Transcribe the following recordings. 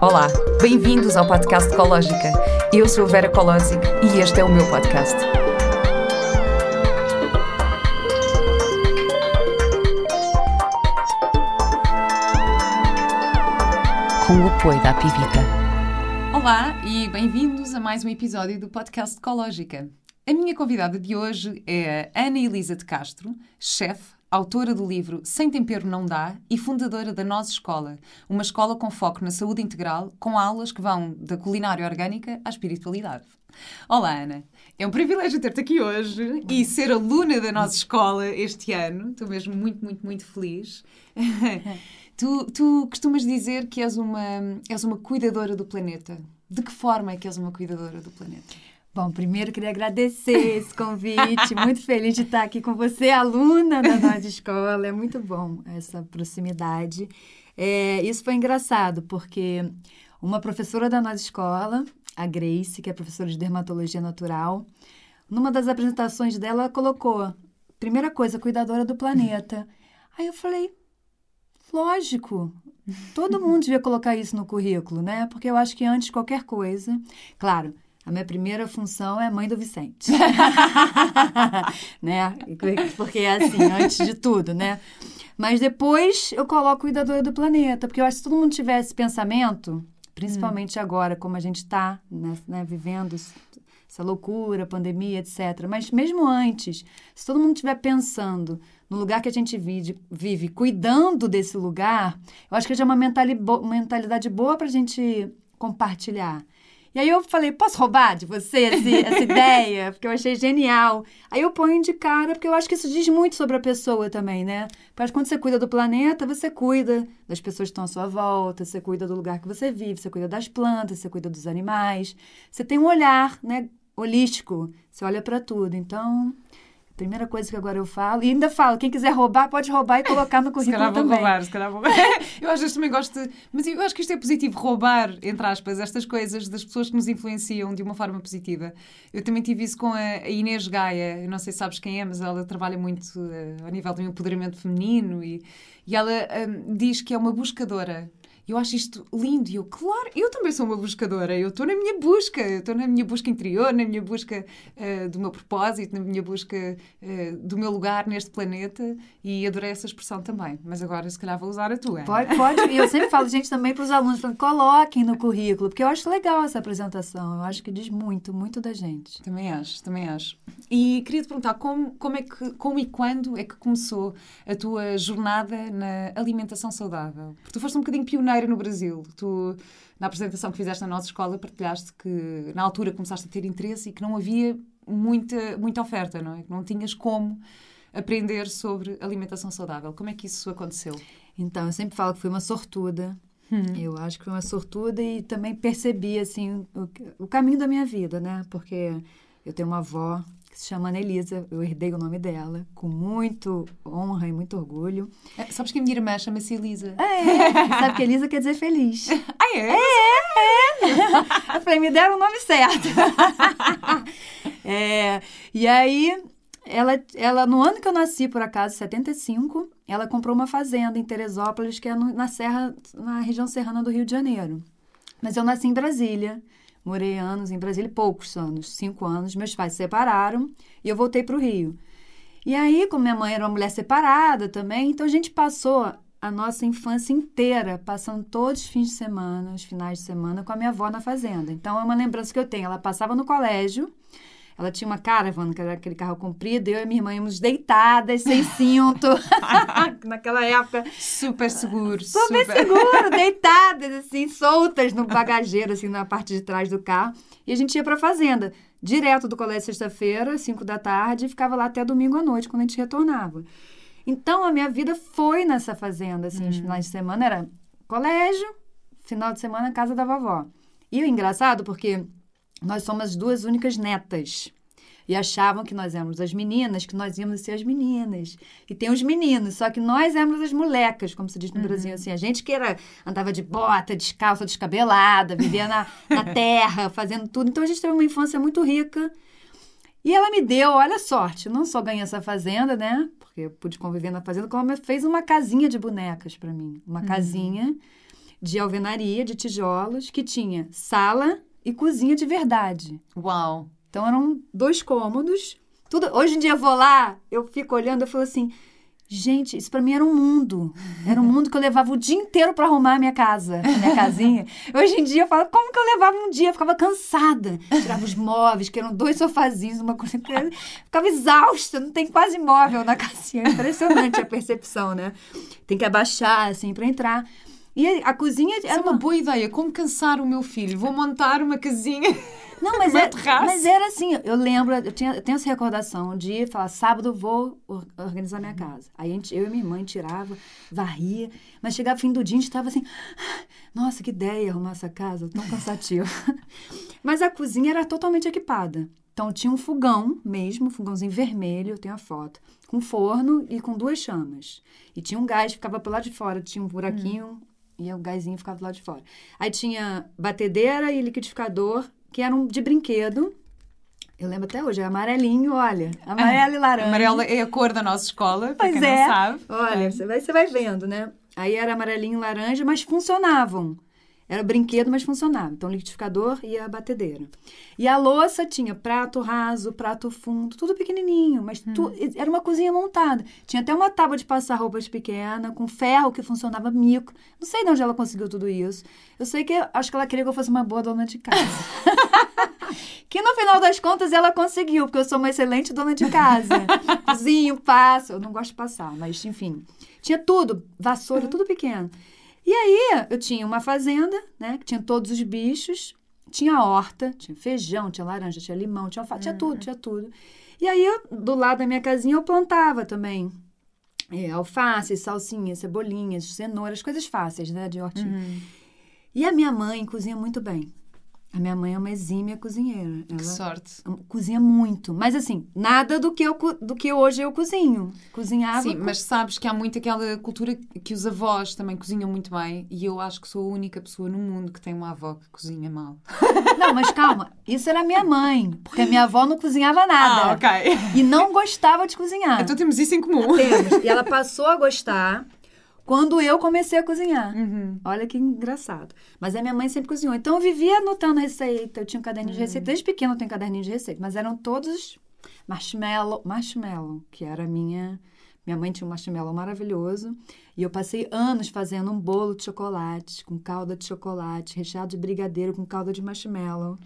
Olá, bem-vindos ao podcast Ecológica. Eu sou Vera Colosic e este é o meu podcast. Com o apoio da Pivita. Olá e bem-vindos a mais um episódio do podcast Ecológica. A minha convidada de hoje é a Ana Elisa de Castro, chefe, autora do livro Sem Tempero Não Dá e fundadora da Nós Escola, uma escola com foco na saúde integral, com aulas que vão da culinária orgânica à espiritualidade. Olá, Ana. É um privilégio ter-te aqui hoje e ser aluna da nossa escola este ano. Estou mesmo muito, muito, muito feliz. tu, tu costumas dizer que és uma, és uma cuidadora do planeta. De que forma é que és uma cuidadora do planeta? Bom, primeiro queria agradecer esse convite. muito feliz de estar aqui com você, aluna da nossa escola. É muito bom essa proximidade. É, isso foi engraçado, porque uma professora da nossa escola, a Grace, que é professora de dermatologia natural, numa das apresentações dela, ela colocou: primeira coisa, cuidadora do planeta. Aí eu falei: lógico, todo mundo devia colocar isso no currículo, né? Porque eu acho que antes de qualquer coisa, claro a minha primeira função é mãe do Vicente. né? Porque é assim, antes de tudo, né? Mas depois eu coloco cuidadora do planeta, porque eu acho que se todo mundo tivesse esse pensamento, principalmente hum. agora, como a gente está né, né, vivendo essa loucura, pandemia, etc. Mas mesmo antes, se todo mundo estiver pensando no lugar que a gente vive, vive, cuidando desse lugar, eu acho que já é uma mentalidade boa para a gente compartilhar. E aí eu falei, posso roubar de você esse, essa ideia? Porque eu achei genial. Aí eu ponho de cara, porque eu acho que isso diz muito sobre a pessoa também, né? Porque quando você cuida do planeta, você cuida das pessoas que estão à sua volta, você cuida do lugar que você vive, você cuida das plantas, você cuida dos animais. Você tem um olhar, né, holístico. Você olha para tudo. Então, Primeira coisa que agora eu falo, e ainda falo, quem quiser roubar, pode roubar e colocar no currículo se também. roubar, se calhar vou Eu às vezes também gosto de... Mas eu acho que isto é positivo, roubar, entre aspas, estas coisas das pessoas que nos influenciam de uma forma positiva. Eu também tive isso com a Inês Gaia, eu não sei se sabes quem é, mas ela trabalha muito uh, ao nível do empoderamento feminino e, e ela um, diz que é uma buscadora eu acho isto lindo. E eu, claro, eu também sou uma buscadora. Eu estou na minha busca. Eu estou na minha busca interior, na minha busca uh, do meu propósito, na minha busca uh, do meu lugar neste planeta. E adorei essa expressão também. Mas agora, se calhar, vou usar a tua. Pode, pode. E eu sempre falo, gente, também para os alunos, falando, coloquem no currículo, porque eu acho legal essa apresentação. Eu acho que diz muito, muito da gente. Também acho, também acho. E queria te perguntar, como, como é que, como e quando é que começou a tua jornada na alimentação saudável? Porque tu foste um bocadinho pioneiro no Brasil. Tu, na apresentação que fizeste na nossa escola, partilhaste que na altura começaste a ter interesse e que não havia muita, muita oferta, não é? Que não tinhas como aprender sobre alimentação saudável. Como é que isso aconteceu? Então, eu sempre falo que fui uma sortuda. Hum. Eu acho que fui uma sortuda e também percebi, assim, o, o caminho da minha vida, né? Porque eu tenho uma avó que se chama Anelisa. Eu herdei o nome dela com muito honra e muito orgulho. É, sabes que a minha irmã chama-se Elisa? É, sabe que Elisa quer dizer feliz. Ah, é? É, é. Eu falei, me deram o nome certo. é, e aí, ela, ela, no ano que eu nasci, por acaso, 75, ela comprou uma fazenda em Teresópolis, que é no, na serra, na região serrana do Rio de Janeiro. Mas eu nasci em Brasília. Morei anos em Brasília, poucos anos, cinco anos. Meus pais se separaram e eu voltei para o Rio. E aí, como minha mãe era uma mulher separada também, então a gente passou a nossa infância inteira, passando todos os fins de semana, os finais de semana, com a minha avó na fazenda. Então, é uma lembrança que eu tenho. Ela passava no colégio, ela tinha uma caravan, que era aquele carro comprido, eu e minha irmã íamos deitadas, sem cinto. Naquela época. Super seguro. Super, super seguro, deitadas, assim, soltas no bagageiro, assim, na parte de trás do carro. E a gente ia pra fazenda, direto do colégio sexta-feira, cinco da tarde, e ficava lá até domingo à noite, quando a gente retornava. Então, a minha vida foi nessa fazenda, assim, hum. os finais de semana era colégio, final de semana, casa da vovó. E o engraçado, porque nós somos as duas únicas netas. E achavam que nós éramos as meninas, que nós íamos ser as meninas. E tem os meninos, só que nós éramos as molecas, como se diz no uhum. Brasil. Assim, a gente que era, andava de bota, descalça, descabelada, vivia na, na terra, fazendo tudo. Então a gente teve uma infância muito rica. E ela me deu, olha a sorte, não só ganhei essa fazenda, né? Porque eu pude conviver na fazenda, como ela fez uma casinha de bonecas para mim. Uma uhum. casinha de alvenaria, de tijolos, que tinha sala e cozinha de verdade. Uau! Então eram dois cômodos. Tudo, hoje em dia eu vou lá, eu fico olhando, eu falo assim, Gente, isso para mim era um mundo. Era um mundo que eu levava o dia inteiro para arrumar a minha casa, a minha casinha. Hoje em dia eu falo, como que eu levava um dia? Eu ficava cansada. Tirava os móveis, que eram dois sofazinhos, uma coisa. Ficava exausta, não tem quase móvel na casinha. É impressionante a percepção, né? Tem que abaixar, assim, para entrar. E a cozinha era. Isso é uma boa ideia. Como cansar o meu filho? Vou montar uma casinha. Não, mas, é, mas era assim, eu lembro, eu, tinha, eu tenho essa recordação de falar, sábado vou organizar minha casa. Aí gente, eu e minha mãe tirava, varria, mas chegava fim do dia, a gente estava assim, nossa, que ideia arrumar essa casa, tão cansativo. mas a cozinha era totalmente equipada. Então tinha um fogão mesmo, um fogãozinho vermelho, eu tenho a foto, com forno e com duas chamas. E tinha um gás, ficava pelo lado de fora, tinha um buraquinho hum. E o gásinho ficava do lado de fora. Aí tinha batedeira e liquidificador que eram de brinquedo. Eu lembro até hoje, é amarelinho, olha. Amarelo e laranja. Amarelo é a cor da nossa escola, pois quem é. não sabe. Olha, você vai, você vai vendo, né? Aí era amarelinho e laranja, mas funcionavam. Era brinquedo, mas funcionava. Então, liquidificador e a batedeira. E a louça tinha prato raso, prato fundo, tudo pequenininho, mas hum. tu, era uma cozinha montada. Tinha até uma tábua de passar roupas pequena, com ferro que funcionava mico. Não sei de onde ela conseguiu tudo isso. Eu sei que acho que ela queria que eu fosse uma boa dona de casa. que no final das contas ela conseguiu, porque eu sou uma excelente dona de casa. Cozinho, passo. Eu não gosto de passar, mas enfim. Tinha tudo, vassoura, tudo pequeno. E aí eu tinha uma fazenda, né? Que tinha todos os bichos, tinha horta, tinha feijão, tinha laranja, tinha limão, tinha alface, tinha tudo, tinha tudo. E aí, eu, do lado da minha casinha, eu plantava também é, alface, salsinha, cebolinhas, cenouras, coisas fáceis, né, de hortinha. Uhum. E a minha mãe cozinha muito bem. A minha mãe é uma exímia cozinheira. Ela que sorte. Cozinha muito. Mas assim, nada do que, eu, do que hoje eu cozinho. Cozinhava. Sim, co... mas sabes que há muito aquela cultura que os avós também cozinham muito bem. E eu acho que sou a única pessoa no mundo que tem uma avó que cozinha mal. Não, mas calma. Isso era a minha mãe. Porque a minha avó não cozinhava nada. Ah, ok. E não gostava de cozinhar. Então temos isso em comum. Temos. E ela passou a gostar quando eu comecei a cozinhar. Uhum. Olha que engraçado. Mas a minha mãe sempre cozinhou. Então eu vivia anotando receita. Eu tinha um caderninho uhum. de receita. Desde pequena eu tenho caderninho de receita. Mas eram todos marshmallow. Marshmallow, que era a minha. Minha mãe tinha um marshmallow maravilhoso. E eu passei anos fazendo um bolo de chocolate, com calda de chocolate, recheado de brigadeiro com calda de marshmallow.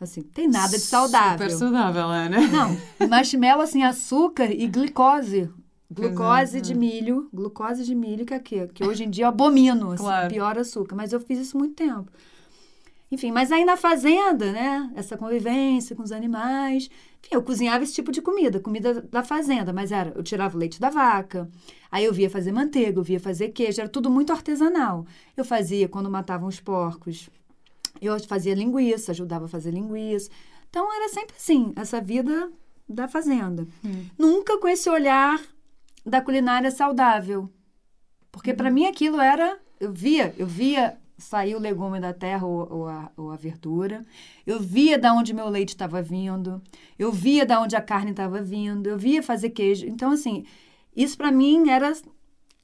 Assim, tem nada de saudável. Super saudável, Ana. Não, marshmallow, assim, açúcar e glicose. Glucose de milho, glucose de milho, que é que, que hoje em dia eu abomino, assim, claro. pior açúcar. Mas eu fiz isso muito tempo. Enfim, mas aí na fazenda, né? Essa convivência com os animais. Enfim, eu cozinhava esse tipo de comida, comida da fazenda, mas era, eu tirava o leite da vaca, aí eu via fazer manteiga, eu via fazer queijo, era tudo muito artesanal. Eu fazia quando matavam os porcos, eu fazia linguiça, ajudava a fazer linguiça. Então era sempre assim, essa vida da fazenda. Hum. Nunca com esse olhar da culinária saudável. Porque uhum. para mim aquilo era. Eu via, eu via sair o legume da terra ou, ou, a, ou a verdura. Eu via da onde meu leite estava vindo. Eu via da onde a carne estava vindo. Eu via fazer queijo. Então, assim, isso para mim era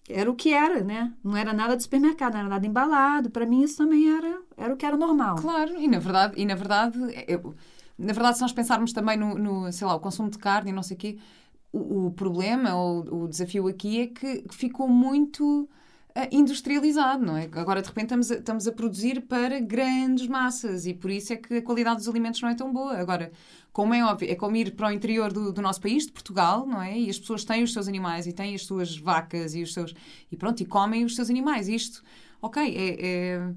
era o que era, né? Não era nada do supermercado, não era nada embalado. Para mim isso também era era o que era normal. Claro, e na verdade, e na verdade, eu, na verdade se nós pensarmos também no, no sei lá, o consumo de carne e não sei o quê, o, problema ou o desafio aqui é que ficou muito uh, industrializado, não é? Agora, de repente, estamos a, estamos a produzir para grandes massas e por isso é que a qualidade dos alimentos não é tão boa. Agora, como é óbvio, é como ir para o interior do, do, nosso país, de Portugal, não é? E as pessoas têm os seus animais e têm as suas vacas e os seus... E pronto, e comem os seus animais. Isto, ok, é, é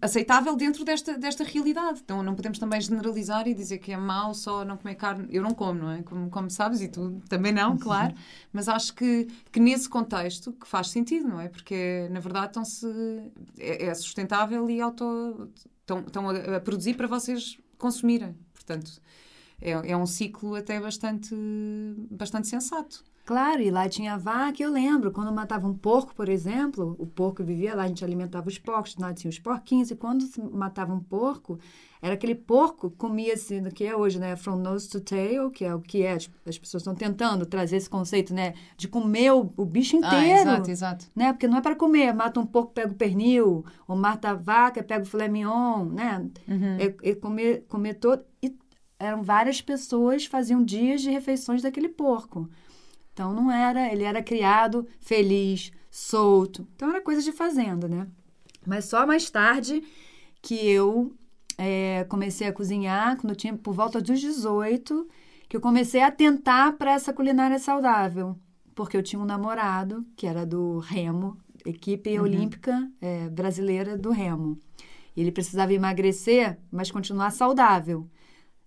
aceitável dentro desta, desta realidade. Então não podemos também generalizar e dizer que é mau só não comer carne. Eu não como, não é? Como, como sabes, e tu também não, claro. Mas acho que, que nesse contexto que faz sentido, não é? Porque na verdade estão-se, é, é, sustentável e auto, estão, estão a, a, produzir para vocês consumirem. Portanto, é, é um ciclo até bastante, bastante sensato. Claro, e lá tinha vaca, eu lembro, quando matava um porco, por exemplo, o porco vivia lá, a gente alimentava os porcos, nasciam os porquinhos, e quando matava um porco, era aquele porco comia assim, que é hoje, né, from nose to tail, que é o que é, as pessoas estão tentando trazer esse conceito, né, de comer o, o bicho ah, inteiro. Ah, exato, exato. Né, porque não é para comer, mata um porco, pega o pernil, ou mata a vaca, pega o filé mignon, né, uhum. é, é comer, comer todo, e eram várias pessoas faziam dias de refeições daquele porco. Então não era, ele era criado feliz, solto. Então era coisa de fazenda, né? Mas só mais tarde que eu é, comecei a cozinhar, quando eu tinha por volta dos 18, que eu comecei a tentar para essa culinária saudável. Porque eu tinha um namorado que era do Remo, equipe uhum. olímpica é, brasileira do Remo. E ele precisava emagrecer, mas continuar saudável.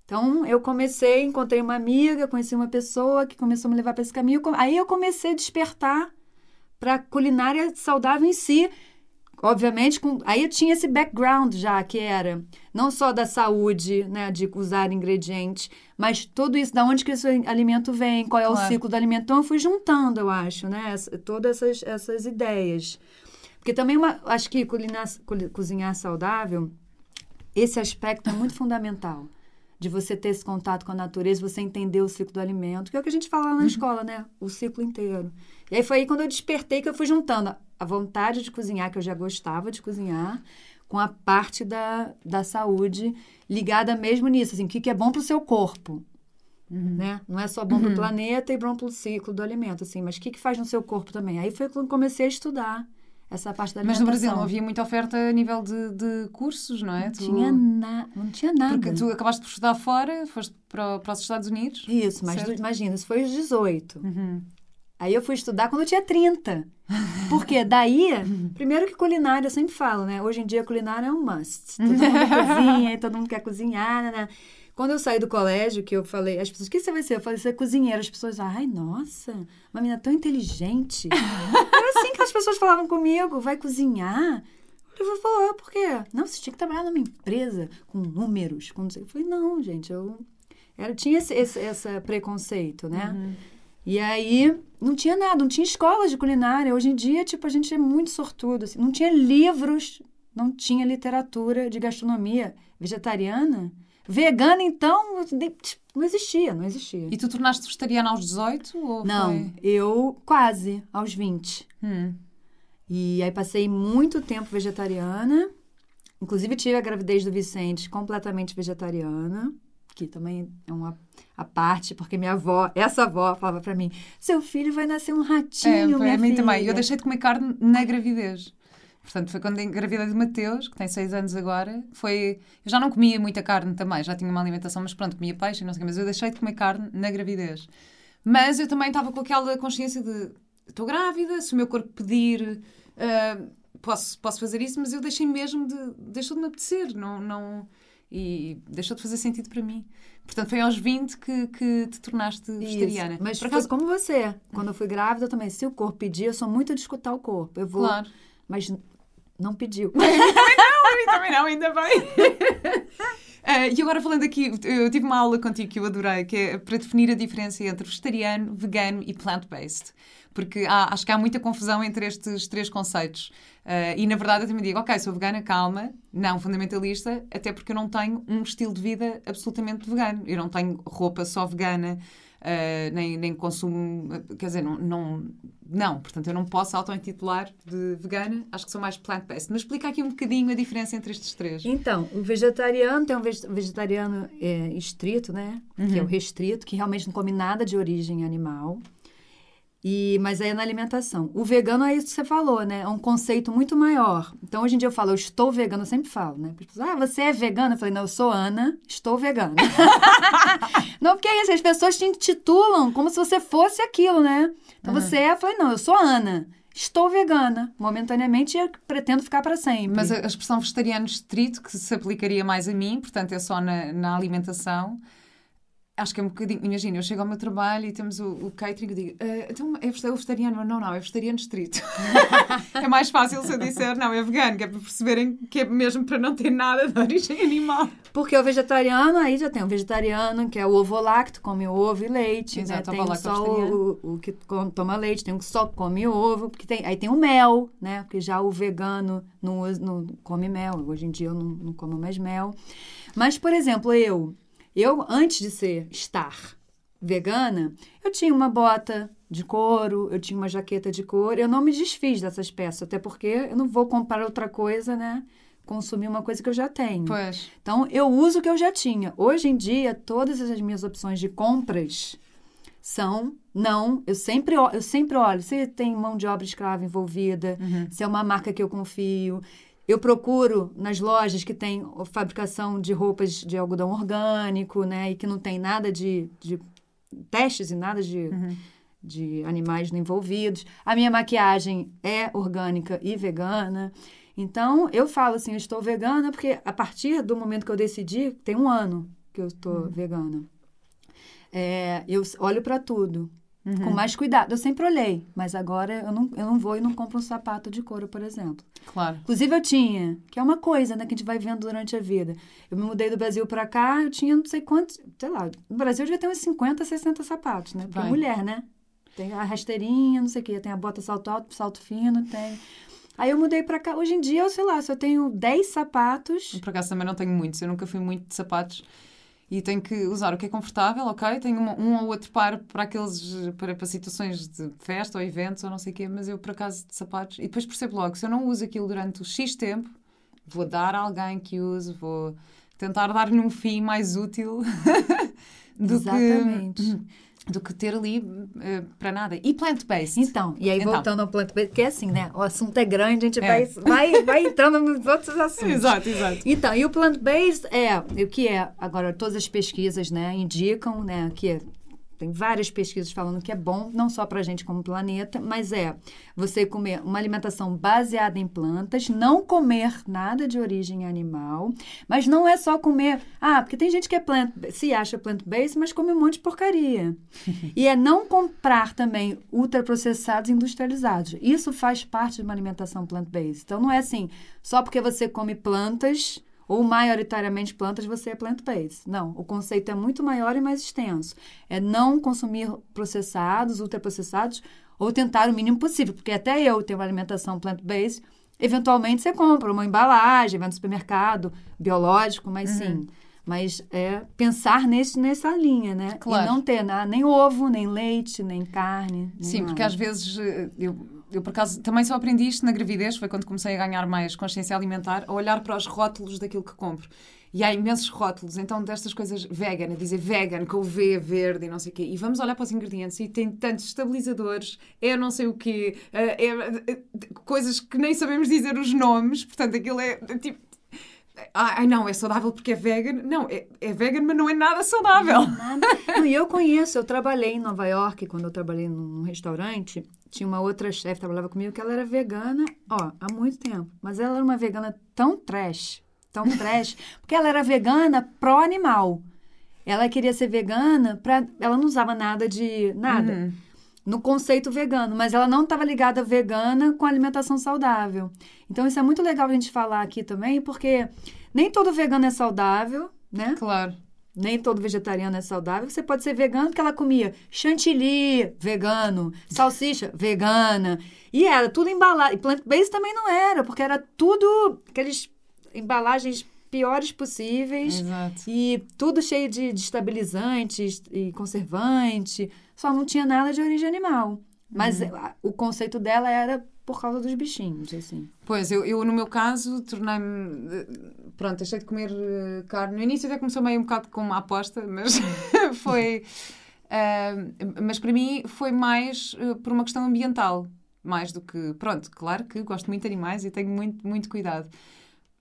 Então, eu comecei, encontrei uma amiga, conheci uma pessoa que começou a me levar para esse caminho. Aí eu comecei a despertar para culinária saudável em si. Obviamente, com, aí eu tinha esse background já, que era não só da saúde, né, de usar ingredientes, mas tudo isso, da onde que esse alimento vem, qual é claro. o ciclo do alimento. Então, eu fui juntando, eu acho, né, todas essas, essas ideias. Porque também, uma, acho que culinar, cozinhar saudável, esse aspecto é muito fundamental de você ter esse contato com a natureza, você entender o ciclo do alimento, que é o que a gente fala lá na uhum. escola, né? O ciclo inteiro. E aí foi aí quando eu despertei que eu fui juntando a vontade de cozinhar, que eu já gostava de cozinhar, com a parte da, da saúde ligada mesmo nisso, assim, o que, que é bom para o seu corpo. Uhum. Né? Não é só bom uhum. para o planeta e bom para o ciclo do alimento, assim, mas o que, que faz no seu corpo também? Aí foi quando comecei a estudar essa parte da. Mas no Brasil não havia muita oferta a nível de, de cursos, não é? Não, tu... tinha na... não tinha nada. Porque tu acabaste por estudar fora, foste para, para os Estados Unidos. Isso, mas certo? imagina, isso foi aos 18. Uhum. Aí eu fui estudar quando eu tinha 30. Porque daí, primeiro que culinária, eu sempre falo, né? Hoje em dia culinária é um must. Todo mundo cozinha, todo mundo quer cozinhar, né? Quando eu saí do colégio, que eu falei, as pessoas, o que você vai ser? Eu falei, você é cozinheira. As pessoas, ai, nossa, uma menina tão inteligente. Era assim que as pessoas falavam comigo, vai cozinhar? Eu falei, por quê? Não, você tinha que trabalhar numa empresa com números. Com... Eu falei, não, gente, eu... Era, tinha esse, esse, esse preconceito, né? Uhum. E aí, não tinha nada, não tinha escolas de culinária. Hoje em dia, tipo, a gente é muito sortudo. Assim. Não tinha livros, não tinha literatura de gastronomia vegetariana. Vegana, então, não existia, não existia. E tu tornaste vegetariana aos 18? Ou não, foi... eu quase, aos 20. Hum. E aí passei muito tempo vegetariana. Inclusive tive a gravidez do Vicente completamente vegetariana, que também é uma a parte, porque minha avó, essa avó falava para mim: "Seu filho vai nascer um ratinho, é, minha mim filha. também. Eu deixei de comer carne na gravidez. Portanto, foi quando engravidei de Mateus, que tem seis anos agora. Foi... Eu já não comia muita carne também, já tinha uma alimentação, mas pronto, comia peixe e não sei o quê. Mas eu deixei de comer carne na gravidez. Mas eu também estava com aquela consciência de... Estou grávida, se o meu corpo pedir... Uh, posso, posso fazer isso, mas eu deixei mesmo de... Deixou de me apetecer. Não... não e deixou de fazer sentido para mim. Portanto, foi aos 20 que, que te tornaste vegetariana. Mas Por acaso... como você. Quando eu fui grávida, eu também, se o corpo pedir, eu sou muito de escutar o corpo. Eu vou. Claro. Mas não pediu. também não, também não, ainda bem. Uh, e agora falando aqui, eu tive uma aula contigo que eu adorei, que é para definir a diferença entre vegetariano, vegano e plant-based. Porque há, acho que há muita confusão entre estes três conceitos. Uh, e na verdade eu também digo, ok, sou vegana, calma, não fundamentalista, até porque eu não tenho um estilo de vida absolutamente vegano. Eu não tenho roupa só vegana, uh, nem, nem consumo, quer dizer, não, não, não, portanto eu não posso auto-intitular de vegana, acho que sou mais plant-based. Mas explica aqui um bocadinho a diferença entre estes três. Então, o vegetariano tem um vegetariano é, estrito, né? Uhum. Que é o restrito, que realmente não come nada de origem animal. E, mas aí é na alimentação. O vegano é isso que você falou, né? É um conceito muito maior. Então, hoje em dia eu falo, eu estou vegano, eu sempre falo, né? Pessoas, ah, você é vegana? Eu falei, não, eu sou Ana, estou vegana. não, porque é isso, as pessoas te intitulam como se você fosse aquilo, né? Então, uhum. você é, eu falei, não, eu sou Ana. Estou vegana, momentaneamente e pretendo ficar para sempre. Mas a expressão vegetariano estrito, que se aplicaria mais a mim, portanto é só na, na alimentação, Acho que é um bocadinho. Imagina, eu chego ao meu trabalho e temos o, o catering e digo: uh, então é vegetariano? Não, não, é vegetariano estrito. é mais fácil se eu disser: não, é vegano, que é para perceberem que é mesmo para não ter nada de origem animal. Porque o vegetariano, aí já tem o vegetariano, que é o ovo lacto, come ovo e leite. Né? Exato, né? Tem só o, o, que toma leite, tem o que só come ovo. Porque tem, aí tem o mel, né? Porque já o vegano não, não come mel. Hoje em dia eu não, não como mais mel. Mas, por exemplo, eu eu, antes de ser estar vegana, eu tinha uma bota de couro, eu tinha uma jaqueta de couro. Eu não me desfiz dessas peças, até porque eu não vou comprar outra coisa, né? Consumir uma coisa que eu já tenho. Pois. Então, eu uso o que eu já tinha. Hoje em dia, todas as minhas opções de compras são não, eu sempre, eu sempre olho se tem mão de obra escrava envolvida, uhum. se é uma marca que eu confio, eu procuro nas lojas que tem fabricação de roupas de algodão orgânico, né? E que não tem nada de, de testes e nada de, uhum. de animais envolvidos. A minha maquiagem é orgânica e vegana. Então, eu falo assim, eu estou vegana porque a partir do momento que eu decidi, tem um ano que eu estou uhum. vegana. É, eu olho para tudo. Uhum. Com mais cuidado. Eu sempre olhei, mas agora eu não, eu não vou e não compro um sapato de couro, por exemplo. Claro. Inclusive eu tinha, que é uma coisa, né, que a gente vai vendo durante a vida. Eu me mudei do Brasil para cá, eu tinha não sei quantos, sei lá, no Brasil eu devia ter uns 50, 60 sapatos, né? Porque mulher, né? Tem a rasteirinha, não sei o quê, tem a bota salto alto, salto fino, tem. Aí eu mudei para cá. Hoje em dia, eu sei lá, se eu tenho 10 sapatos. Por acaso também não tenho muitos, eu nunca fui muito de sapatos e tenho que usar o que é confortável, ok? Tenho um, um ou outro par para aqueles para, para situações de festa ou eventos ou não sei o quê, mas eu por acaso de sapatos e depois percebo logo se eu não uso aquilo durante o X tempo, vou dar a alguém que use, vou tentar dar-lhe um fim mais útil do Exatamente. que do que ter ali uh, para nada. E plant-based? Então, e aí então. voltando ao plant-based, que é assim, né? O assunto é grande, a gente é. vai, vai, vai entrando nos outros assuntos. Exato, exato. Então, e o plant-based é, o que é, agora todas as pesquisas, né, indicam, né, que é tem várias pesquisas falando que é bom, não só para a gente como planeta, mas é você comer uma alimentação baseada em plantas, não comer nada de origem animal, mas não é só comer. Ah, porque tem gente que é plant, se acha plant-based, mas come um monte de porcaria. e é não comprar também ultraprocessados industrializados. Isso faz parte de uma alimentação plant-based. Então não é assim, só porque você come plantas ou maioritariamente plantas, você é plant-based. Não, o conceito é muito maior e mais extenso. É não consumir processados, ultraprocessados, ou tentar o mínimo possível, porque até eu tenho uma alimentação plant-based, eventualmente você compra uma embalagem, vai no supermercado, biológico, mas uhum. sim. Mas é pensar nesse, nessa linha, né? Claro. E não ter nada, nem ovo, nem leite, nem carne. Nem sim, nada. porque às vezes eh, eu eu por acaso também só aprendi isto na gravidez, foi quando comecei a ganhar mais consciência alimentar, a olhar para os rótulos daquilo que compro. E há imensos rótulos, então destas coisas vegan, a dizer vegan, com o V verde e não sei o quê. E vamos olhar para os ingredientes e tem tantos estabilizadores, é não sei o quê, é, é, coisas que nem sabemos dizer os nomes, portanto aquilo é tipo Ai, não, é saudável porque é vegan. Não, é, é vegan, mas não é nada saudável. Não, nada. Não, eu conheço, eu trabalhei em Nova York, quando eu trabalhei num restaurante, tinha uma outra chefe que trabalhava comigo que ela era vegana, ó, há muito tempo. Mas ela era uma vegana tão trash, tão trash, porque ela era vegana pró-animal. Ela queria ser vegana, pra, ela não usava nada de. nada. Uhum. No conceito vegano, mas ela não estava ligada vegana com alimentação saudável. Então, isso é muito legal a gente falar aqui também, porque nem todo vegano é saudável, né? Claro. Nem todo vegetariano é saudável. Você pode ser vegano porque ela comia chantilly, vegano, salsicha, vegana. E era tudo embalado. E plant-based também não era, porque era tudo aqueles embalagens piores possíveis. Exato. E tudo cheio de, de estabilizantes e conservante. Só não tinha nada de origem animal. Mas uhum. o conceito dela era por causa dos bichinhos, assim. Pois, eu, eu no meu caso, tornei-me. Pronto, deixei de comer eh, carne. No início até começou meio um bocado com uma aposta, mas foi. Uh, mas para mim foi mais uh, por uma questão ambiental, mais do que. Pronto, claro que gosto muito de animais e tenho muito, muito cuidado.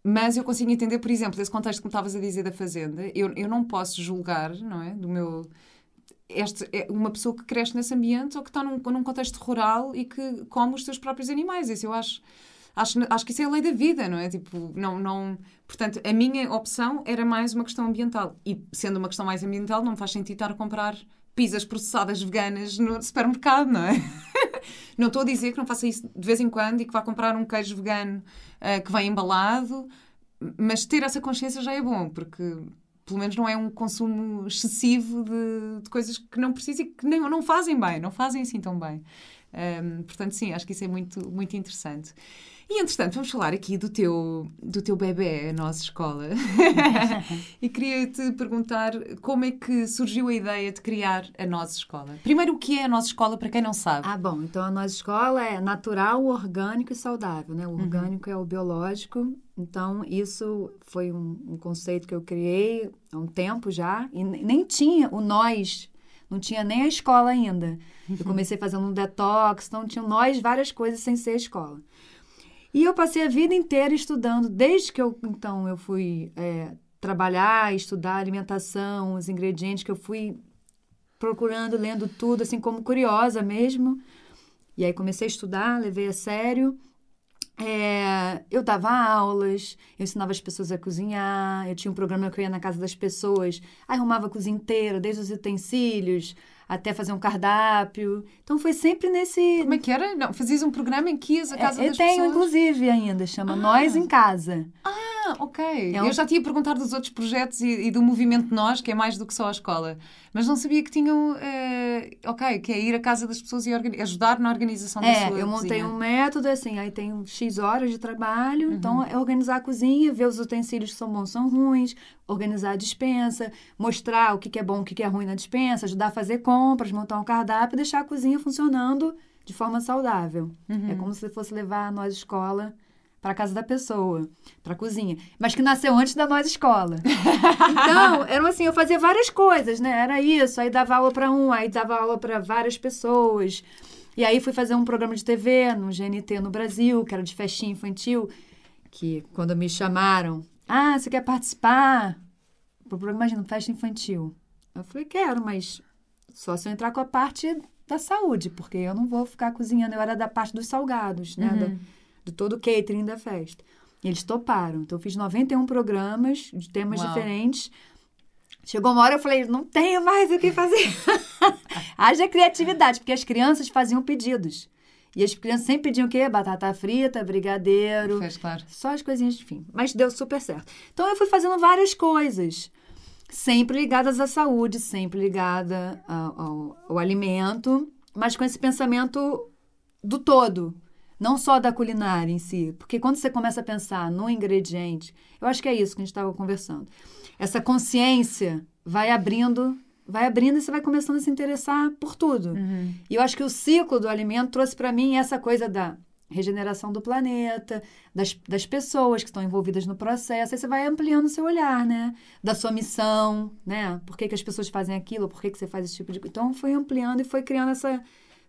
Mas eu consigo entender, por exemplo, esse contexto que me estavas a dizer da fazenda, eu, eu não posso julgar, não é? Do meu este é uma pessoa que cresce nesse ambiente ou que está num, num contexto rural e que come os seus próprios animais. Isso eu acho acho, acho que isso é a lei da vida, não é? Tipo, não, não... Portanto, a minha opção era mais uma questão ambiental. E sendo uma questão mais ambiental, não faz sentido estar a comprar pizzas processadas veganas no supermercado, não é? não estou a dizer que não faça isso de vez em quando e que vá comprar um queijo vegano uh, que vem embalado, mas ter essa consciência já é bom, porque pelo menos não é um consumo excessivo de, de coisas que não precisam e que nem, não fazem bem, não fazem assim tão bem. Um, portanto, sim, acho que isso é muito, muito interessante. E, entretanto, vamos falar aqui do teu, do teu bebê, a nossa escola. e queria-te perguntar como é que surgiu a ideia de criar a nossa escola. Primeiro, o que é a nossa escola, para quem não sabe? Ah, bom, então a nossa escola é natural, orgânico e saudável, né? O uhum. orgânico uhum. é o biológico. Então, isso foi um, um conceito que eu criei há um tempo já, e nem tinha o nós não tinha nem a escola ainda. Eu comecei fazendo um detox, então tinha nós várias coisas sem ser a escola. E eu passei a vida inteira estudando, desde que eu, então, eu fui é, trabalhar, estudar alimentação, os ingredientes que eu fui procurando, lendo tudo, assim, como curiosa mesmo. E aí comecei a estudar, levei a sério. É, eu dava aulas, eu ensinava as pessoas a cozinhar, eu tinha um programa que eu ia na casa das pessoas, arrumava a cozinha inteira, desde os utensílios, até fazer um cardápio. Então foi sempre nesse. Como é que era? Não, fazias um programa em que ias a casa é, das eu tenho, pessoas? inclusive, ainda, chama ah. Nós em Casa. Ah, ok. É um... Eu já tinha a perguntar dos outros projetos e, e, do movimento Nós, que é mais do que só a escola. Mas não sabia que tinham. Uh, ok, que é ir à casa das pessoas e ajudar na organização é, da sua eu montei cozinha. um método, assim, aí tem X horas de trabalho. Uhum. Então, é organizar a cozinha, ver os utensílios que são bons são ruins, organizar a dispensa, mostrar o que, que é bom, o que, que é ruim na dispensa, ajudar a fazer compras, montar um cardápio deixar a cozinha funcionando de forma saudável. Uhum. É como se fosse levar a nós escola para casa da pessoa, para cozinha, mas que nasceu antes da nós escola. então, era assim, eu fazia várias coisas, né? Era isso, aí dava aula para um, aí dava aula para várias pessoas. E aí fui fazer um programa de TV no GNT no Brasil, que era de festinha infantil, que quando me chamaram, ah, você quer participar? Pro programa, imagina, festa infantil. Eu falei, quero, mas só se eu entrar com a parte da saúde, porque eu não vou ficar cozinhando, eu era da parte dos salgados, né? Uhum. Da, de todo o catering da festa. E eles toparam. Então, eu fiz 91 programas de temas Uau. diferentes. Chegou uma hora eu falei, não tenho mais o que fazer. Haja criatividade, porque as crianças faziam pedidos. E as crianças sempre pediam o quê? Batata frita, brigadeiro. Fez, claro. Só as coisinhas, enfim. Mas deu super certo. Então eu fui fazendo várias coisas. Sempre ligadas à saúde, sempre ligada ao, ao, ao alimento, mas com esse pensamento do todo não só da culinária em si, porque quando você começa a pensar no ingrediente, eu acho que é isso que a gente estava conversando. Essa consciência vai abrindo, vai abrindo e você vai começando a se interessar por tudo. Uhum. E eu acho que o ciclo do alimento trouxe para mim essa coisa da regeneração do planeta, das, das pessoas que estão envolvidas no processo. Aí você vai ampliando o seu olhar, né? Da sua missão, né? Por que, que as pessoas fazem aquilo? Por que, que você faz esse tipo de... Então, foi ampliando e foi criando esse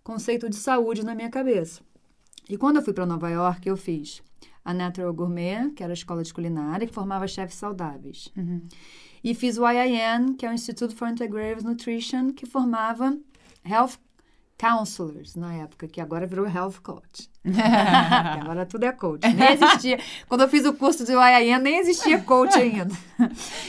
conceito de saúde na minha cabeça. E quando eu fui para Nova York, eu fiz a Natural Gourmet, que era a escola de culinária, que formava chefes saudáveis. Uhum. E fiz o IIN, que é o Institute for Integrative Nutrition, que formava health counselors na época, que agora virou health coach. agora tudo é coach. Nem existia. Quando eu fiz o curso de IIN, nem existia coach ainda.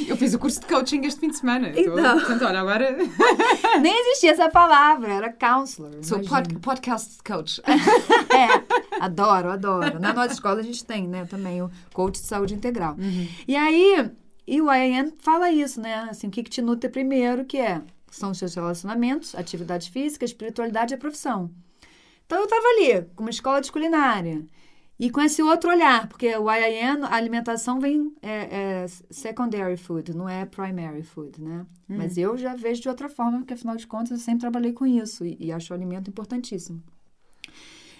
Eu fiz o curso de coaching este fim de semana. Então, portanto, olha, agora. nem existia essa palavra, era counselor. Sou pod, podcast coach. é, adoro, adoro. Na nossa escola a gente tem, né, também o coach de saúde integral. Uhum. E aí, e o IIN fala isso, né? Assim, o que, que te nutre primeiro, que é são os seus relacionamentos, atividade física, espiritualidade e a profissão. Então eu estava ali, com uma escola de culinária. E com esse outro olhar, porque o IIN, a alimentação vem é, é secondary food, não é primary food, né? Hum. Mas eu já vejo de outra forma, porque afinal de contas eu sempre trabalhei com isso e, e acho o alimento importantíssimo.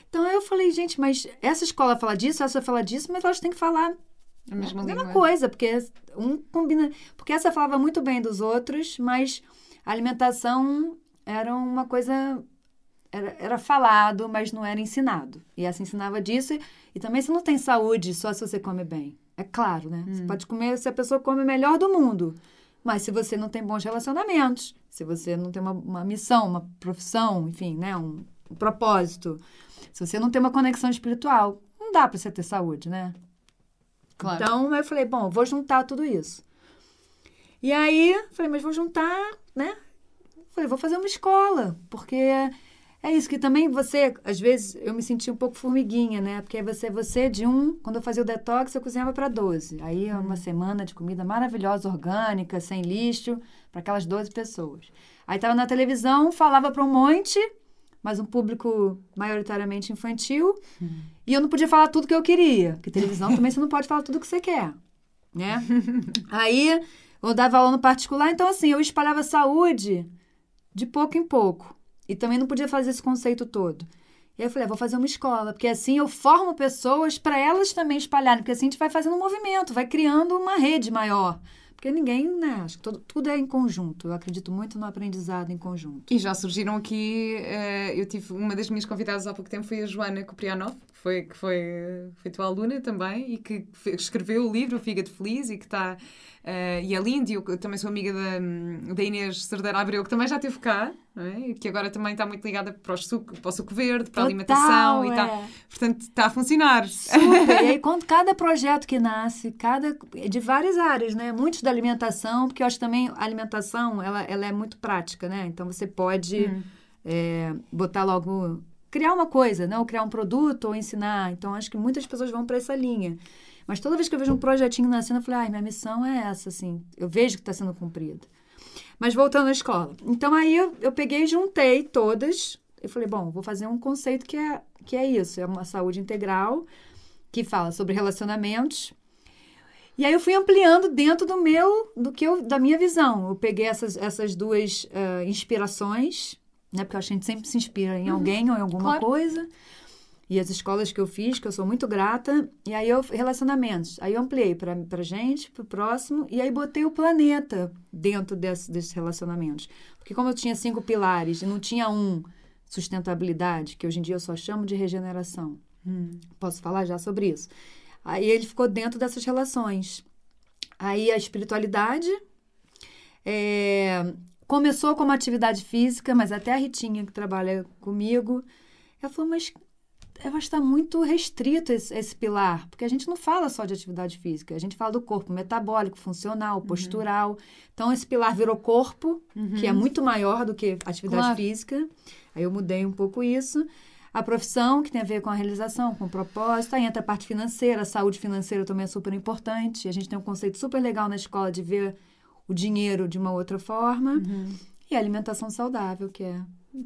Então eu falei, gente, mas essa escola fala disso, essa fala disso, mas elas têm que falar a mesma, a mesma coisa, porque um combina. Porque essa falava muito bem dos outros, mas a alimentação era uma coisa. Era, era falado, mas não era ensinado. E essa ensinava disso. E também você não tem saúde só se você come bem. É claro, né? Hum. Você pode comer se a pessoa come o melhor do mundo. Mas se você não tem bons relacionamentos, se você não tem uma, uma missão, uma profissão, enfim, né? Um, um propósito, se você não tem uma conexão espiritual, não dá para você ter saúde, né? Claro. Então, eu falei, bom, vou juntar tudo isso. E aí, falei, mas vou juntar, né? Falei, vou fazer uma escola, porque é isso que também você, às vezes, eu me senti um pouco formiguinha, né? Porque você, você de um, quando eu fazia o detox, eu cozinhava para 12. Aí, uma uhum. semana de comida maravilhosa, orgânica, sem lixo, para aquelas 12 pessoas. Aí, estava na televisão, falava para um monte, mas um público majoritariamente infantil. Uhum. E eu não podia falar tudo que eu queria, porque televisão também você não pode falar tudo que você quer, né? Aí, eu dava aula no particular, então, assim, eu espalhava saúde de pouco em pouco. E também não podia fazer esse conceito todo. E aí eu falei, ah, vou fazer uma escola, porque assim eu formo pessoas para elas também espalharem, porque assim a gente vai fazendo um movimento, vai criando uma rede maior. Porque ninguém, né? Acho que todo, tudo é em conjunto. Eu acredito muito no aprendizado em conjunto. E já surgiram aqui, uh, eu tive uma das minhas convidadas há pouco tempo foi a Joana Coprianov, que foi, que foi, foi tua aluna também e que escreveu o livro O Fígado Feliz e que está Uh, e a Lindy, eu também sou amiga da, da Inês Cerdeira Abreu, que também já esteve cá, é? que agora também está muito ligada para o suco, para o suco verde, para a alimentação. É. E tá, portanto, está a funcionar. Super. e aí, quando cada projeto que nasce, cada de várias áreas, né? Muitos da alimentação, porque eu acho também a alimentação ela, ela é muito prática, né? Então você pode hum. é, botar logo criar uma coisa, não criar um produto ou ensinar. Então acho que muitas pessoas vão para essa linha. Mas toda vez que eu vejo um projetinho nascendo, eu falo, ai, minha missão é essa, assim. Eu vejo que está sendo cumprida. Mas voltando à escola. Então, aí eu, eu peguei e juntei todas. Eu falei, bom, vou fazer um conceito que é, que é isso. É uma saúde integral, que fala sobre relacionamentos. E aí eu fui ampliando dentro do meu, do que eu, da minha visão. Eu peguei essas, essas duas uh, inspirações, né? Porque a gente sempre se inspira em uhum. alguém ou em alguma claro. coisa e as escolas que eu fiz, que eu sou muito grata. E aí eu relacionamentos. Aí eu ampliei para gente, para o próximo, e aí botei o planeta dentro desse, desses relacionamentos. Porque como eu tinha cinco pilares e não tinha um sustentabilidade, que hoje em dia eu só chamo de regeneração. Hum. Posso falar já sobre isso. Aí ele ficou dentro dessas relações. Aí a espiritualidade é, começou como atividade física, mas até a Ritinha, que trabalha comigo, ela falou, mas que está muito restrito esse, esse, pilar, porque a gente não fala só de atividade física, a gente fala do corpo metabólico, funcional, uhum. postural. Uhum. Então, esse pilar virou corpo, uhum. que é muito maior do que atividade claro. física. Aí eu mudei um pouco isso. A profissão, que tem a ver com a realização, com o propósito. Aí entra a parte financeira, a saúde financeira também é super importante. A gente tem um conceito super legal na escola de ver o dinheiro de uma outra forma. Uhum. E a alimentação saudável, que é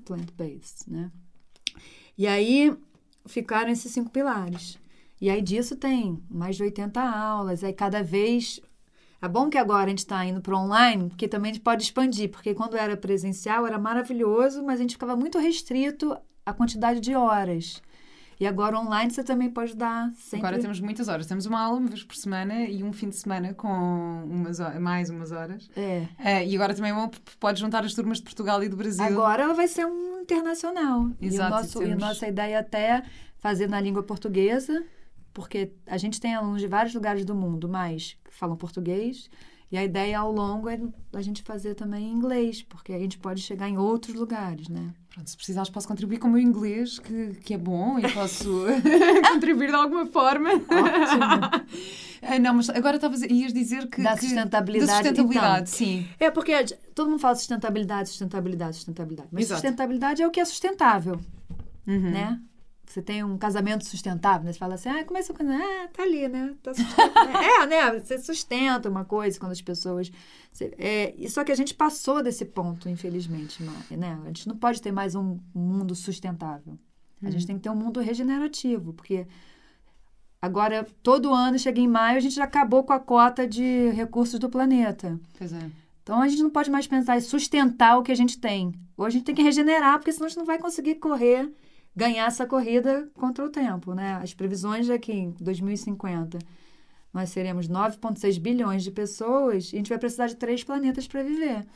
plant-based, né? E aí, ficaram esses cinco pilares. E aí disso tem mais de 80 aulas. Aí cada vez. É bom que agora a gente está indo para online, porque também a gente pode expandir, porque quando era presencial era maravilhoso, mas a gente ficava muito restrito à quantidade de horas. E agora online você também pode dar sempre... Agora temos muitas horas. Temos uma aula uma vez por semana e um fim de semana com umas horas, mais umas horas. É. é. E agora também pode juntar as turmas de Portugal e do Brasil. Agora vai ser um internacional. Exato. E, nosso, temos... e a nossa ideia até é fazer na língua portuguesa, porque a gente tem alunos de vários lugares do mundo, mas que falam português. E a ideia ao longo é a gente fazer também em inglês, porque a gente pode chegar em outros lugares, né? Pronto, se precisares, posso contribuir com o meu inglês, que, que é bom, e posso contribuir de alguma forma. Ótimo. ah, não, mas agora estavas, ias dizer que. Da sustentabilidade. Da sustentabilidade, então, sim. É porque todo mundo fala sustentabilidade, sustentabilidade, sustentabilidade. Mas Exato. sustentabilidade é o que é sustentável, uhum. né? Você tem um casamento sustentável, né? Você fala assim, ah, é seu casamento? Ah, tá ali, né? Tá é, né? Você sustenta uma coisa quando as pessoas... Você, é, só que a gente passou desse ponto, infelizmente, né? A gente não pode ter mais um mundo sustentável. A gente hum. tem que ter um mundo regenerativo, porque agora, todo ano, chega em maio, a gente já acabou com a cota de recursos do planeta. Pois é. Então, a gente não pode mais pensar em sustentar o que a gente tem. Ou a gente tem que regenerar, porque senão a gente não vai conseguir correr ganhar essa corrida contra o tempo, né? As previsões é que em 2050 nós seremos 9,6 bilhões de pessoas e a gente vai precisar de três planetas para viver.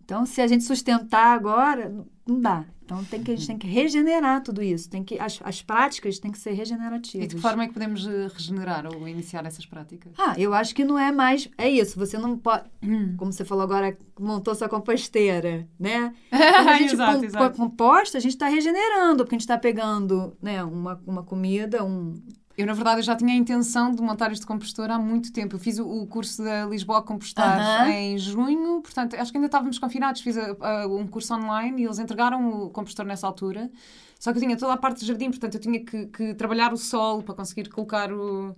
Então, se a gente sustentar agora, não dá. Então tem que, a gente tem que regenerar tudo isso. Tem que, as, as práticas têm que ser regenerativas. E de que forma é que podemos eh, regenerar ou iniciar essas práticas? Ah, eu acho que não é mais. É isso, você não pode. Como você falou agora, montou sua composteira, né? Quando a gente exato, exato. composta, a gente está regenerando, porque a gente está pegando né, uma, uma comida, um, eu, na verdade, eu já tinha a intenção de montar este compostor há muito tempo. Eu fiz o, o curso da Lisboa Compostar em junho, portanto, acho que ainda estávamos confinados. Fiz a, a, um curso online e eles entregaram o compostor nessa altura. Só que eu tinha toda a parte do jardim, portanto, eu tinha que, que trabalhar o solo para conseguir colocar o,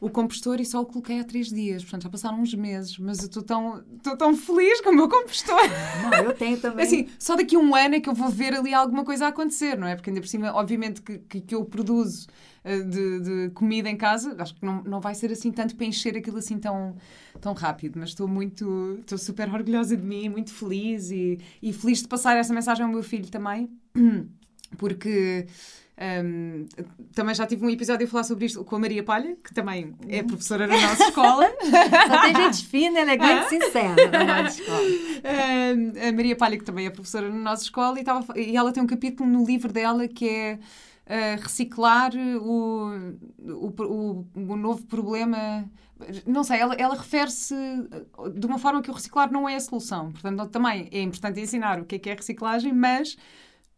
o compostor e só o coloquei há três dias. Portanto, já passaram uns meses, mas eu estou tão, tão feliz com o meu compostor. Não, eu tenho também. Assim, só daqui a um ano é que eu vou ver ali alguma coisa a acontecer, não é? Porque ainda por cima, obviamente, que, que, que eu produzo de, de, comida em casa, acho que não, não vai ser assim tanto para encher aquilo assim tão, tão rápido, mas estou muito, estou super orgulhosa de mim, muito feliz e, e feliz de passar essa mensagem ao meu filho também, porque um, também já tive um episódio a falar sobre isto com a Maria Palha, que também é professora na nossa escola. Só tem gente fina, elegante e sincera na nossa escola. Um, a Maria Palha, que também é professora na nossa escola, e, tava, e ela tem um capítulo no livro dela que é reciclar o, o, o, o, novo problema. Não sei, ela, ela refere-se de uma forma que o reciclar não é a solução. Portanto, também é importante ensinar o que é que é reciclagem, mas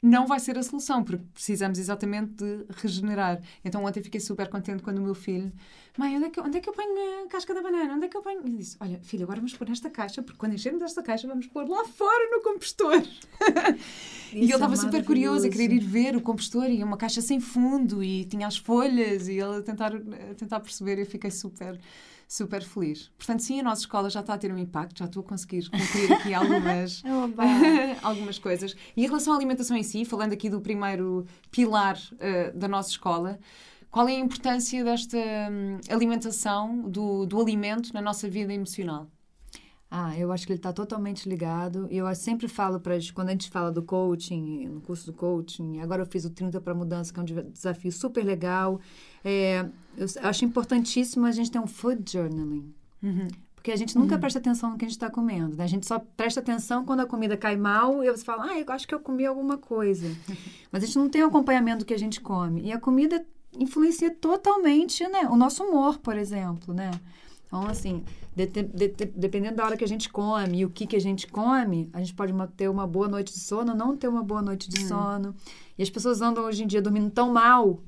não vai ser a solução, porque precisamos exatamente de regenerar. Então ontem fiquei super contente quando o meu filho, mãe, onde é que, onde é que eu ponho a casca da banana? Onde é que eu ponho? E disse, olha, filho, agora vamos pôr nesta caixa, porque quando enchermos desta caixa vamos pôr lá fora no compostor. e ele estava é super curioso a querer ir ver o compostor e uma caixa sem fundo e tinha as folhas e ele a tentar, a tentar perceber e eu fiquei super super feliz. Portanto, sim, a nossa escola já está a ter um impacto, já estou a conseguir cumprir aqui algumas, algumas coisas. E em relação à alimentação em si, falando aqui do primeiro pilar uh, da nossa escola, qual é a importância desta um, alimentação, do, do alimento na nossa vida emocional? Ah, eu acho que ele está totalmente ligado. E eu sempre falo para quando a gente fala do coaching, no curso do coaching, agora eu fiz o 30 para mudança, que é um desafio super legal. É, eu acho importantíssimo a gente ter um food journaling. Uhum. Porque a gente nunca uhum. presta atenção no que a gente está comendo. Né? A gente só presta atenção quando a comida cai mal e você fala, ah, eu acho que eu comi alguma coisa. Mas a gente não tem um acompanhamento do que a gente come. E a comida influencia totalmente né? o nosso humor, por exemplo, né? Então, assim, de, de, de, dependendo da hora que a gente come e o que, que a gente come, a gente pode ter uma boa noite de sono ou não ter uma boa noite de hum. sono. E as pessoas andam hoje em dia dormindo tão mal.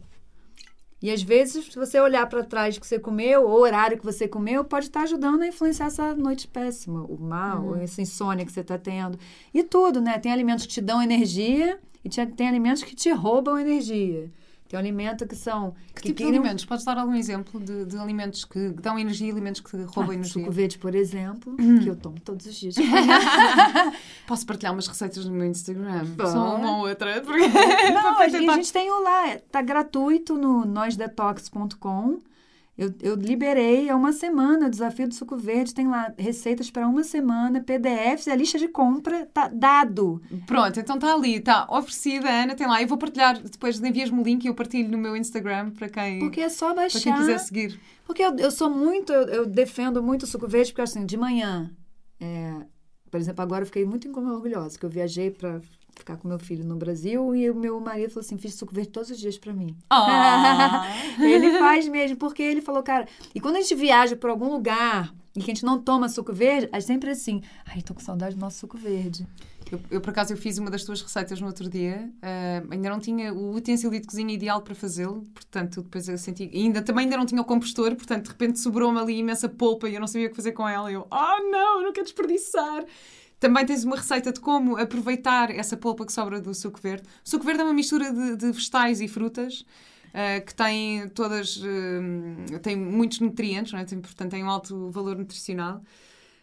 E às vezes, se você olhar para trás que você comeu, ou o horário que você comeu, pode estar ajudando a influenciar essa noite péssima, o mal, hum. essa insônia que você está tendo. E tudo, né? Tem alimentos que te dão energia e tem alimentos que te roubam energia. Tem alimento que são. Que, que tipo de alimentos? Podes dar algum exemplo de, de, alimentos que dão energia e alimentos que roubam ah, energia? Suco verde, por exemplo, hum. que eu tomo todos os dias. Posso partilhar umas receitas no meu Instagram? Só uma ou outra. Porque... Não, a gente, a gente tem o lá. Está gratuito no noisdetox.com eu, eu liberei há uma semana o desafio do suco verde, tem lá receitas para uma semana, PDFs, a lista de compra tá dado. Pronto, então está ali, está oferecida, Ana, tem lá. Eu vou partilhar, depois envias-me o link e eu partilho no meu Instagram para quem, porque é só baixar, para quem quiser seguir. Porque eu, eu sou muito, eu, eu, defendo muito o suco verde, porque assim, de manhã, é, por exemplo, agora eu fiquei muito orgulhosa, que eu viajei para ficar com meu filho no Brasil e o meu marido falou assim: fiz suco verde todos os dias para mim. Oh. ele faz mesmo, porque ele falou, cara. E quando a gente viaja para algum lugar e que a gente não toma suco verde, é sempre assim: ai, tô com saudade do nosso suco verde. Eu, eu, por acaso, eu fiz uma das tuas receitas no outro dia. Uh, ainda não tinha o utensílio de cozinha ideal para fazê-lo, portanto, depois eu senti. Ainda, também ainda não tinha o compostor, portanto, de repente sobrou-me ali imensa polpa e eu não sabia o que fazer com ela. E eu, oh não, eu não quero desperdiçar. Também tens uma receita de como aproveitar essa polpa que sobra do suco verde. O suco verde é uma mistura de, de vegetais e frutas. Uh, que tem todas uh, tem muitos nutrientes, não é? tem, portanto tem um alto valor nutricional.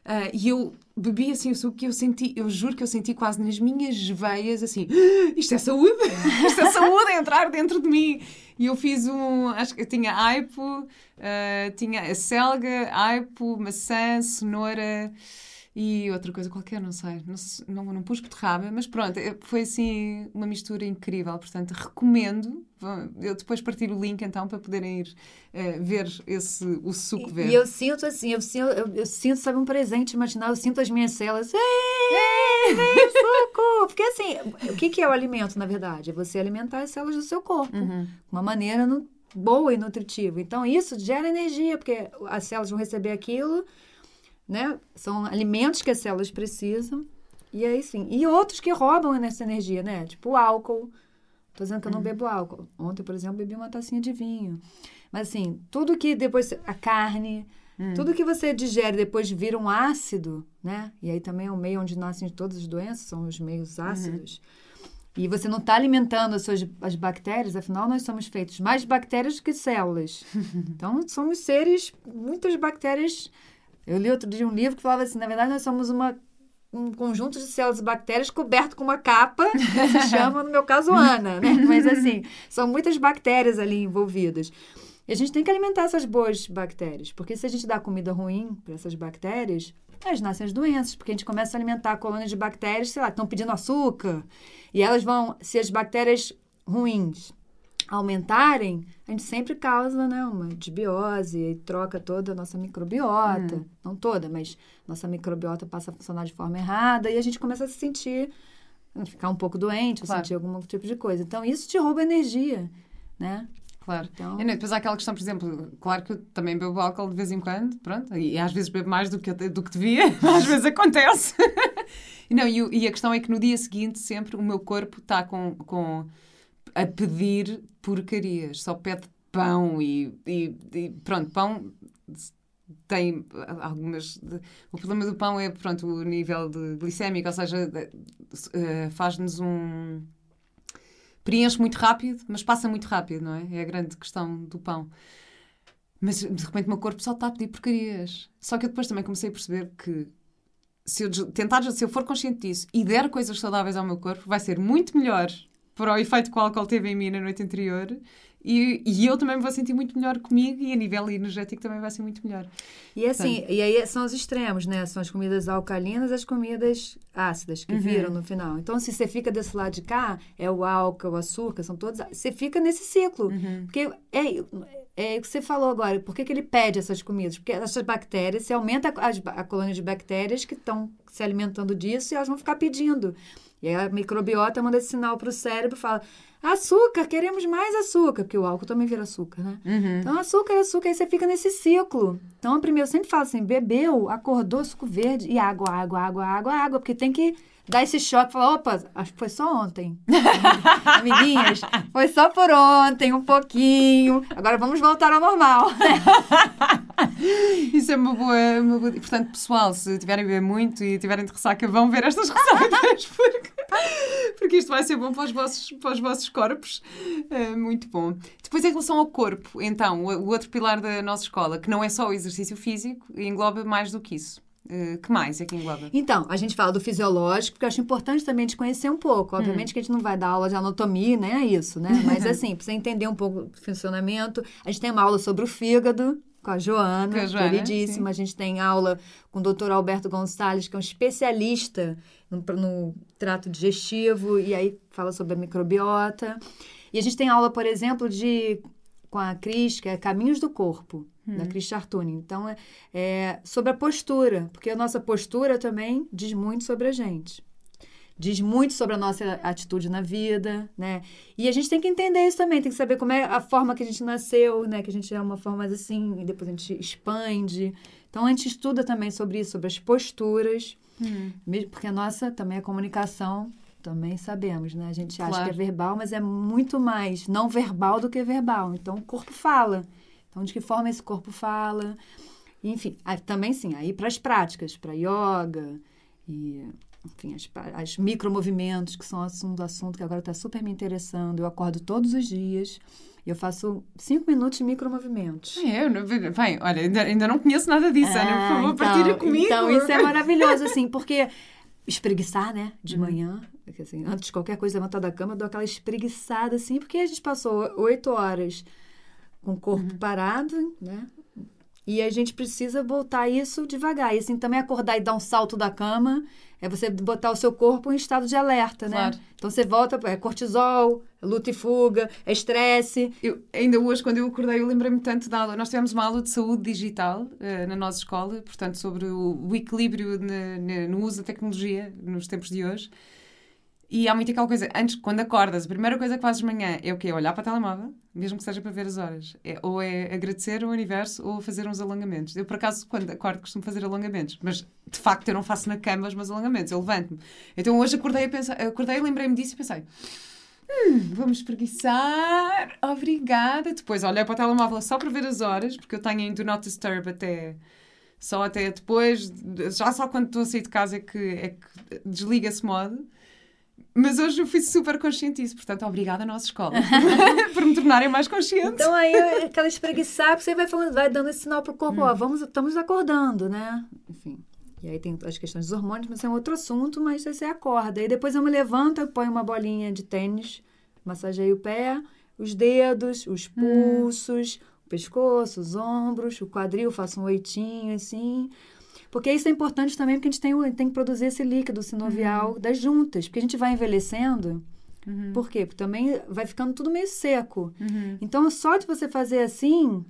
Uh, e eu bebi assim o suco que eu senti, eu juro que eu senti quase nas minhas veias assim: ah, isto é saúde! isto é saúde a entrar dentro de mim! E eu fiz um, acho que tinha aipo, tinha selga, aipo, maçã, cenoura e outra coisa qualquer, não sei. Não, não, não pus beterraba, mas pronto, é, foi assim uma mistura incrível. Portanto, recomendo. Eu depois partilho o link então para poderem ir uh, ver esse, o suco verde. E eu sinto assim, eu sinto, eu, eu sinto, sabe, um presente imaginar, eu sinto as minhas células. Ei, vem suco! Porque assim, o que, que é o alimento, na verdade? É você alimentar as células do seu corpo. Uhum. Uma maneira boa e nutritiva. Então, isso gera energia, porque as células vão receber aquilo né? São alimentos que as células precisam. E aí sim. E outros que roubam essa energia, né? Tipo o álcool. Tô dizendo que eu não uhum. bebo álcool. Ontem, por exemplo, bebi uma tacinha de vinho. Mas assim, tudo que depois. A carne. Hum. Tudo que você digere depois vira um ácido, né? E aí também é o meio onde nascem todas as doenças, são os meios uhum. ácidos. Uhum. E você não está alimentando as suas as bactérias, afinal nós somos feitos mais bactérias do que células. então somos seres, muitas bactérias eu li outro dia um livro que falava assim: na verdade, nós somos uma, um conjunto de células e bactérias coberto com uma capa, que se chama, no meu caso, Ana, né? Mas assim, são muitas bactérias ali envolvidas. E a gente tem que alimentar essas boas bactérias, porque se a gente dá comida ruim para essas bactérias, elas nascem as doenças, porque a gente começa a alimentar colônias de bactérias, sei lá, estão pedindo açúcar, e elas vão, se as bactérias ruins aumentarem, a gente sempre causa né, uma desbiose e troca toda a nossa microbiota. Hum. Não toda, mas nossa microbiota passa a funcionar de forma errada e a gente começa a se sentir, ficar um pouco doente, claro. sentir algum tipo de coisa. Então, isso te rouba energia, né? Claro. Então... E depois há aquela questão, por exemplo, claro que eu também bebo álcool de vez em quando, pronto, e às vezes bebo mais do que, do que devia, às vezes acontece. não, e, e a questão é que no dia seguinte sempre o meu corpo está com, com a pedir porcarias, só pede pão e, e, e pronto, pão tem algumas. O problema do pão é, pronto, o nível de glicémico, ou seja, uh, faz-nos um. preenche muito rápido, mas passa muito rápido, não é? É a grande questão do pão. Mas de repente o meu corpo só está a pedir porcarias. Só que eu depois também comecei a perceber que se eu tentar, se eu for consciente disso e der coisas saudáveis ao meu corpo, vai ser muito melhor para o efeito que o álcool teve em mim na noite anterior. E, e, eu também me vou sentir muito melhor comigo e a nível energético também vai ser muito melhor. E assim, e aí são os extremos, né? São as comidas alcalinas as comidas ácidas que uhum. viram no final. Então, se você fica desse lado de cá, é o álcool, o açúcar, são todos. Você fica nesse ciclo. Uhum. Porque é, é o que você falou agora. Por que, que ele pede essas comidas? Porque essas bactérias, você aumenta a, a colônia de bactérias que estão se alimentando disso e elas vão ficar pedindo. E aí a microbiota manda esse sinal para o cérebro e fala: açúcar, queremos mais açúcar, porque o álcool também vira açúcar, né? Uhum. Então, açúcar, açúcar, aí você fica nesse ciclo. Então, primeiro, eu sempre falo assim: bebeu, acordou, suco verde e água, água, água, água, água, porque tem que dar esse choque, falar, opa, acho que foi só ontem. Amiguinhas, foi só por ontem, um pouquinho. Agora vamos voltar ao normal. Isso é uma boa, uma boa... Portanto, pessoal, se tiverem a muito e tiverem de ressaca, vão ver estas receitas, porque, porque isto vai ser bom para os vossos, para os vossos corpos. É muito bom. Depois, em relação ao corpo, então, o outro pilar da nossa escola, que não é só o exercício físico, engloba mais do que isso. Uh, que mais é que engloba? Então, a gente fala do fisiológico, porque eu acho importante também de conhecer um pouco. Obviamente hum. que a gente não vai dar aula de anatomia, né? É isso, né? Mas assim, você entender um pouco o funcionamento, a gente tem uma aula sobre o fígado, com a Joana, com a Joana queridíssima. Sim. A gente tem aula com o doutor Alberto Gonçalves, que é um especialista no, no, trato digestivo, e aí fala sobre a microbiota. E a gente tem aula, por exemplo, de com a Cris, que é Caminhos do Corpo hum. da Cris Chartuni. Então, é, é sobre a postura, porque a nossa postura também diz muito sobre a gente diz muito sobre a nossa atitude na vida, né? E a gente tem que entender isso também, tem que saber como é a forma que a gente nasceu, né? Que a gente é uma forma assim, e depois a gente expande. Então a gente estuda também sobre isso, sobre as posturas, hum. porque a nossa também é comunicação, também sabemos, né? A gente acha que é verbal, mas é muito mais não verbal do que verbal. Então o corpo fala. Então, de que forma esse corpo fala. Enfim, também sim, aí para as práticas, para yoga e, enfim, as, as micromovimentos, que são assunto, assunto que agora está super me interessando. Eu acordo todos os dias eu faço cinco minutos de micromovimentos. É, eu não, olha, ainda, ainda não conheço nada disso, ah, Ana. Por favor, então, partilha comigo. Então, isso é maravilhoso, assim, porque espreguiçar, né, de uhum. manhã, assim, antes de qualquer coisa levantar da cama, eu dou aquela espreguiçada, assim, porque a gente passou oito horas com o corpo uhum. parado, né? E a gente precisa voltar isso devagar. E assim, também acordar e dar um salto da cama é você botar o seu corpo em estado de alerta, né? Claro. Então você volta, é cortisol, luta e fuga, é estresse. Eu, ainda hoje, quando eu acordei, eu lembrei-me tanto da aula. Nós tivemos uma aula de saúde digital uh, na nossa escola, portanto, sobre o, o equilíbrio no uso da tecnologia nos tempos de hoje. E há muito aquela coisa, antes, quando acordas, a primeira coisa que fazes de manhã é o quê? Olhar para o telemóvel, mesmo que seja para ver as horas. É, ou é agradecer o universo ou fazer uns alongamentos. Eu, por acaso, quando acordo, costumo fazer alongamentos. Mas, de facto, eu não faço na cama os meus alongamentos. Eu levanto-me. Então, hoje acordei, a pensar, acordei lembrei-me disso e pensei... Hum, vamos preguiçar. Obrigada. Depois olhei para o telemóvel só para ver as horas, porque eu tenho em Do Not Disturb até só até depois, já só quando estou a sair de casa é que, é que desliga esse modo. Mas hoje eu fui super consciente disso, portanto, obrigada à nossa escola por me tornarem mais consciente. Então aí aquela espreguiçar, você vai falando, vai dando esse sinal pro corpo, hum. ó, vamos, estamos acordando, né? Enfim. E aí tem as questões dos hormônios, mas é um outro assunto, mas você acorda. Aí depois eu me levanto, eu ponho uma bolinha de tênis, massageio o pé, os dedos, os hum. pulsos, hum. o pescoço, os ombros, o quadril, faço um oitinho assim. Porque isso é importante também, porque a gente tem, tem que produzir esse líquido sinovial uhum. das juntas, porque a gente vai envelhecendo. Uhum. Por quê? Porque também vai ficando tudo meio seco. Uhum. Então, só de você fazer assim,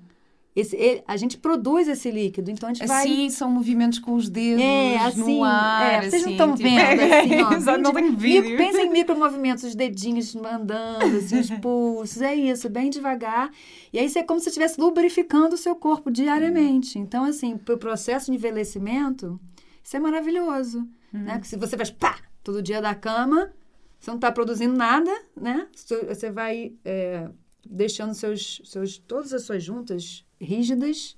esse, ele, a gente produz esse líquido, então a gente vai... Assim, são movimentos com os dedos é, assim, no ar, é, Vocês assim, não estão tipo... vendo, assim, ó. não tem vídeo. Pensa em micromovimentos, os dedinhos andando, assim, os pulsos, é isso, bem devagar. E aí, é como se estivesse lubrificando o seu corpo diariamente. Então, assim, para o processo de envelhecimento, isso é maravilhoso, uhum. né? Porque se você faz pá, todo dia da cama, você não está produzindo nada, né? Você vai... É, deixando seus, seus, todas as suas juntas rígidas.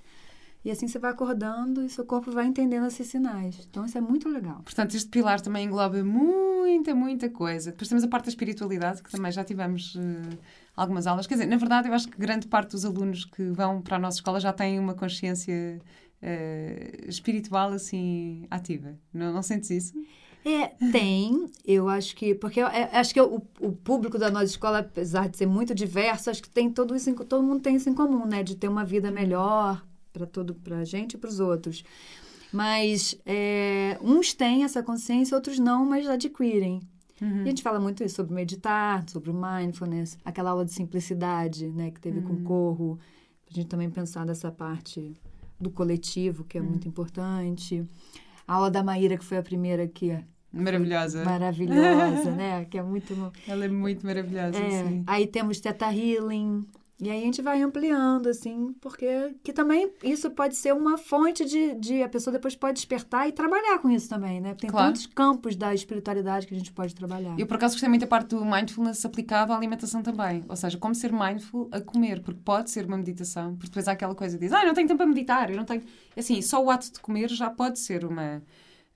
E assim você vai acordando e seu corpo vai entendendo esses sinais. Então isso é muito legal. Portanto, este pilar também engloba muita, muita coisa. Depois temos a parte da espiritualidade, que também já tivemos uh, algumas aulas. Quer dizer, na verdade, eu acho que grande parte dos alunos que vão para a nossa escola já têm uma consciência uh, espiritual assim ativa. Não, não sentes isso? É, tem. Eu acho que. Porque eu, é, acho que o, o público da nossa escola, apesar de ser muito diverso, acho que tem todo isso. Todo mundo tem isso em comum, né? De ter uma vida melhor para todo para a gente e para os outros. Mas é, uns têm essa consciência, outros não, mas adquirem. Uhum. E a gente fala muito isso sobre meditar, sobre o mindfulness, aquela aula de simplicidade, né, que teve uhum. com o Corro. A gente também pensar nessa parte do coletivo, que é uhum. muito importante. A aula da Maíra, que foi a primeira que Maravilhosa. Maravilhosa, né? Que é muito. Ela é muito maravilhosa. É. Sim. Aí temos Teta Healing. E aí a gente vai ampliando, assim, porque que também isso pode ser uma fonte de, de a pessoa depois pode despertar e trabalhar com isso também, né? Tem claro. tantos campos da espiritualidade que a gente pode trabalhar. Eu, por acaso, gostei muito da parte do mindfulness aplicado à alimentação também. Ou seja, como ser mindful a comer, porque pode ser uma meditação. Porque depois há aquela coisa de diz, ah, não tenho tempo para meditar, eu não tenho. Assim, só o ato de comer já pode ser uma.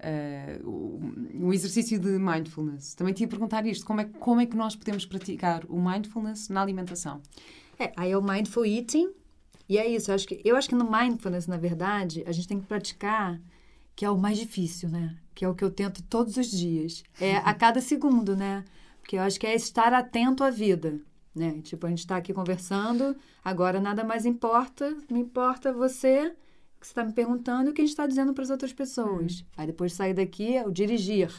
Uh, um exercício de mindfulness. Também tinha a perguntar isto: como é, como é que nós podemos praticar o mindfulness na alimentação? É, aí é o mindful eating. E é isso, eu acho que, eu acho que no mindfulness, na verdade, a gente tem que praticar, que é o mais difícil, né? Que é o que eu tento todos os dias. É a cada segundo, né? Porque eu acho que é estar atento à vida, né? Tipo, a gente está aqui conversando, agora nada mais importa, me importa você, que você está me perguntando e o que a gente está dizendo para as outras pessoas. Uhum. Aí depois sair daqui é o dirigir.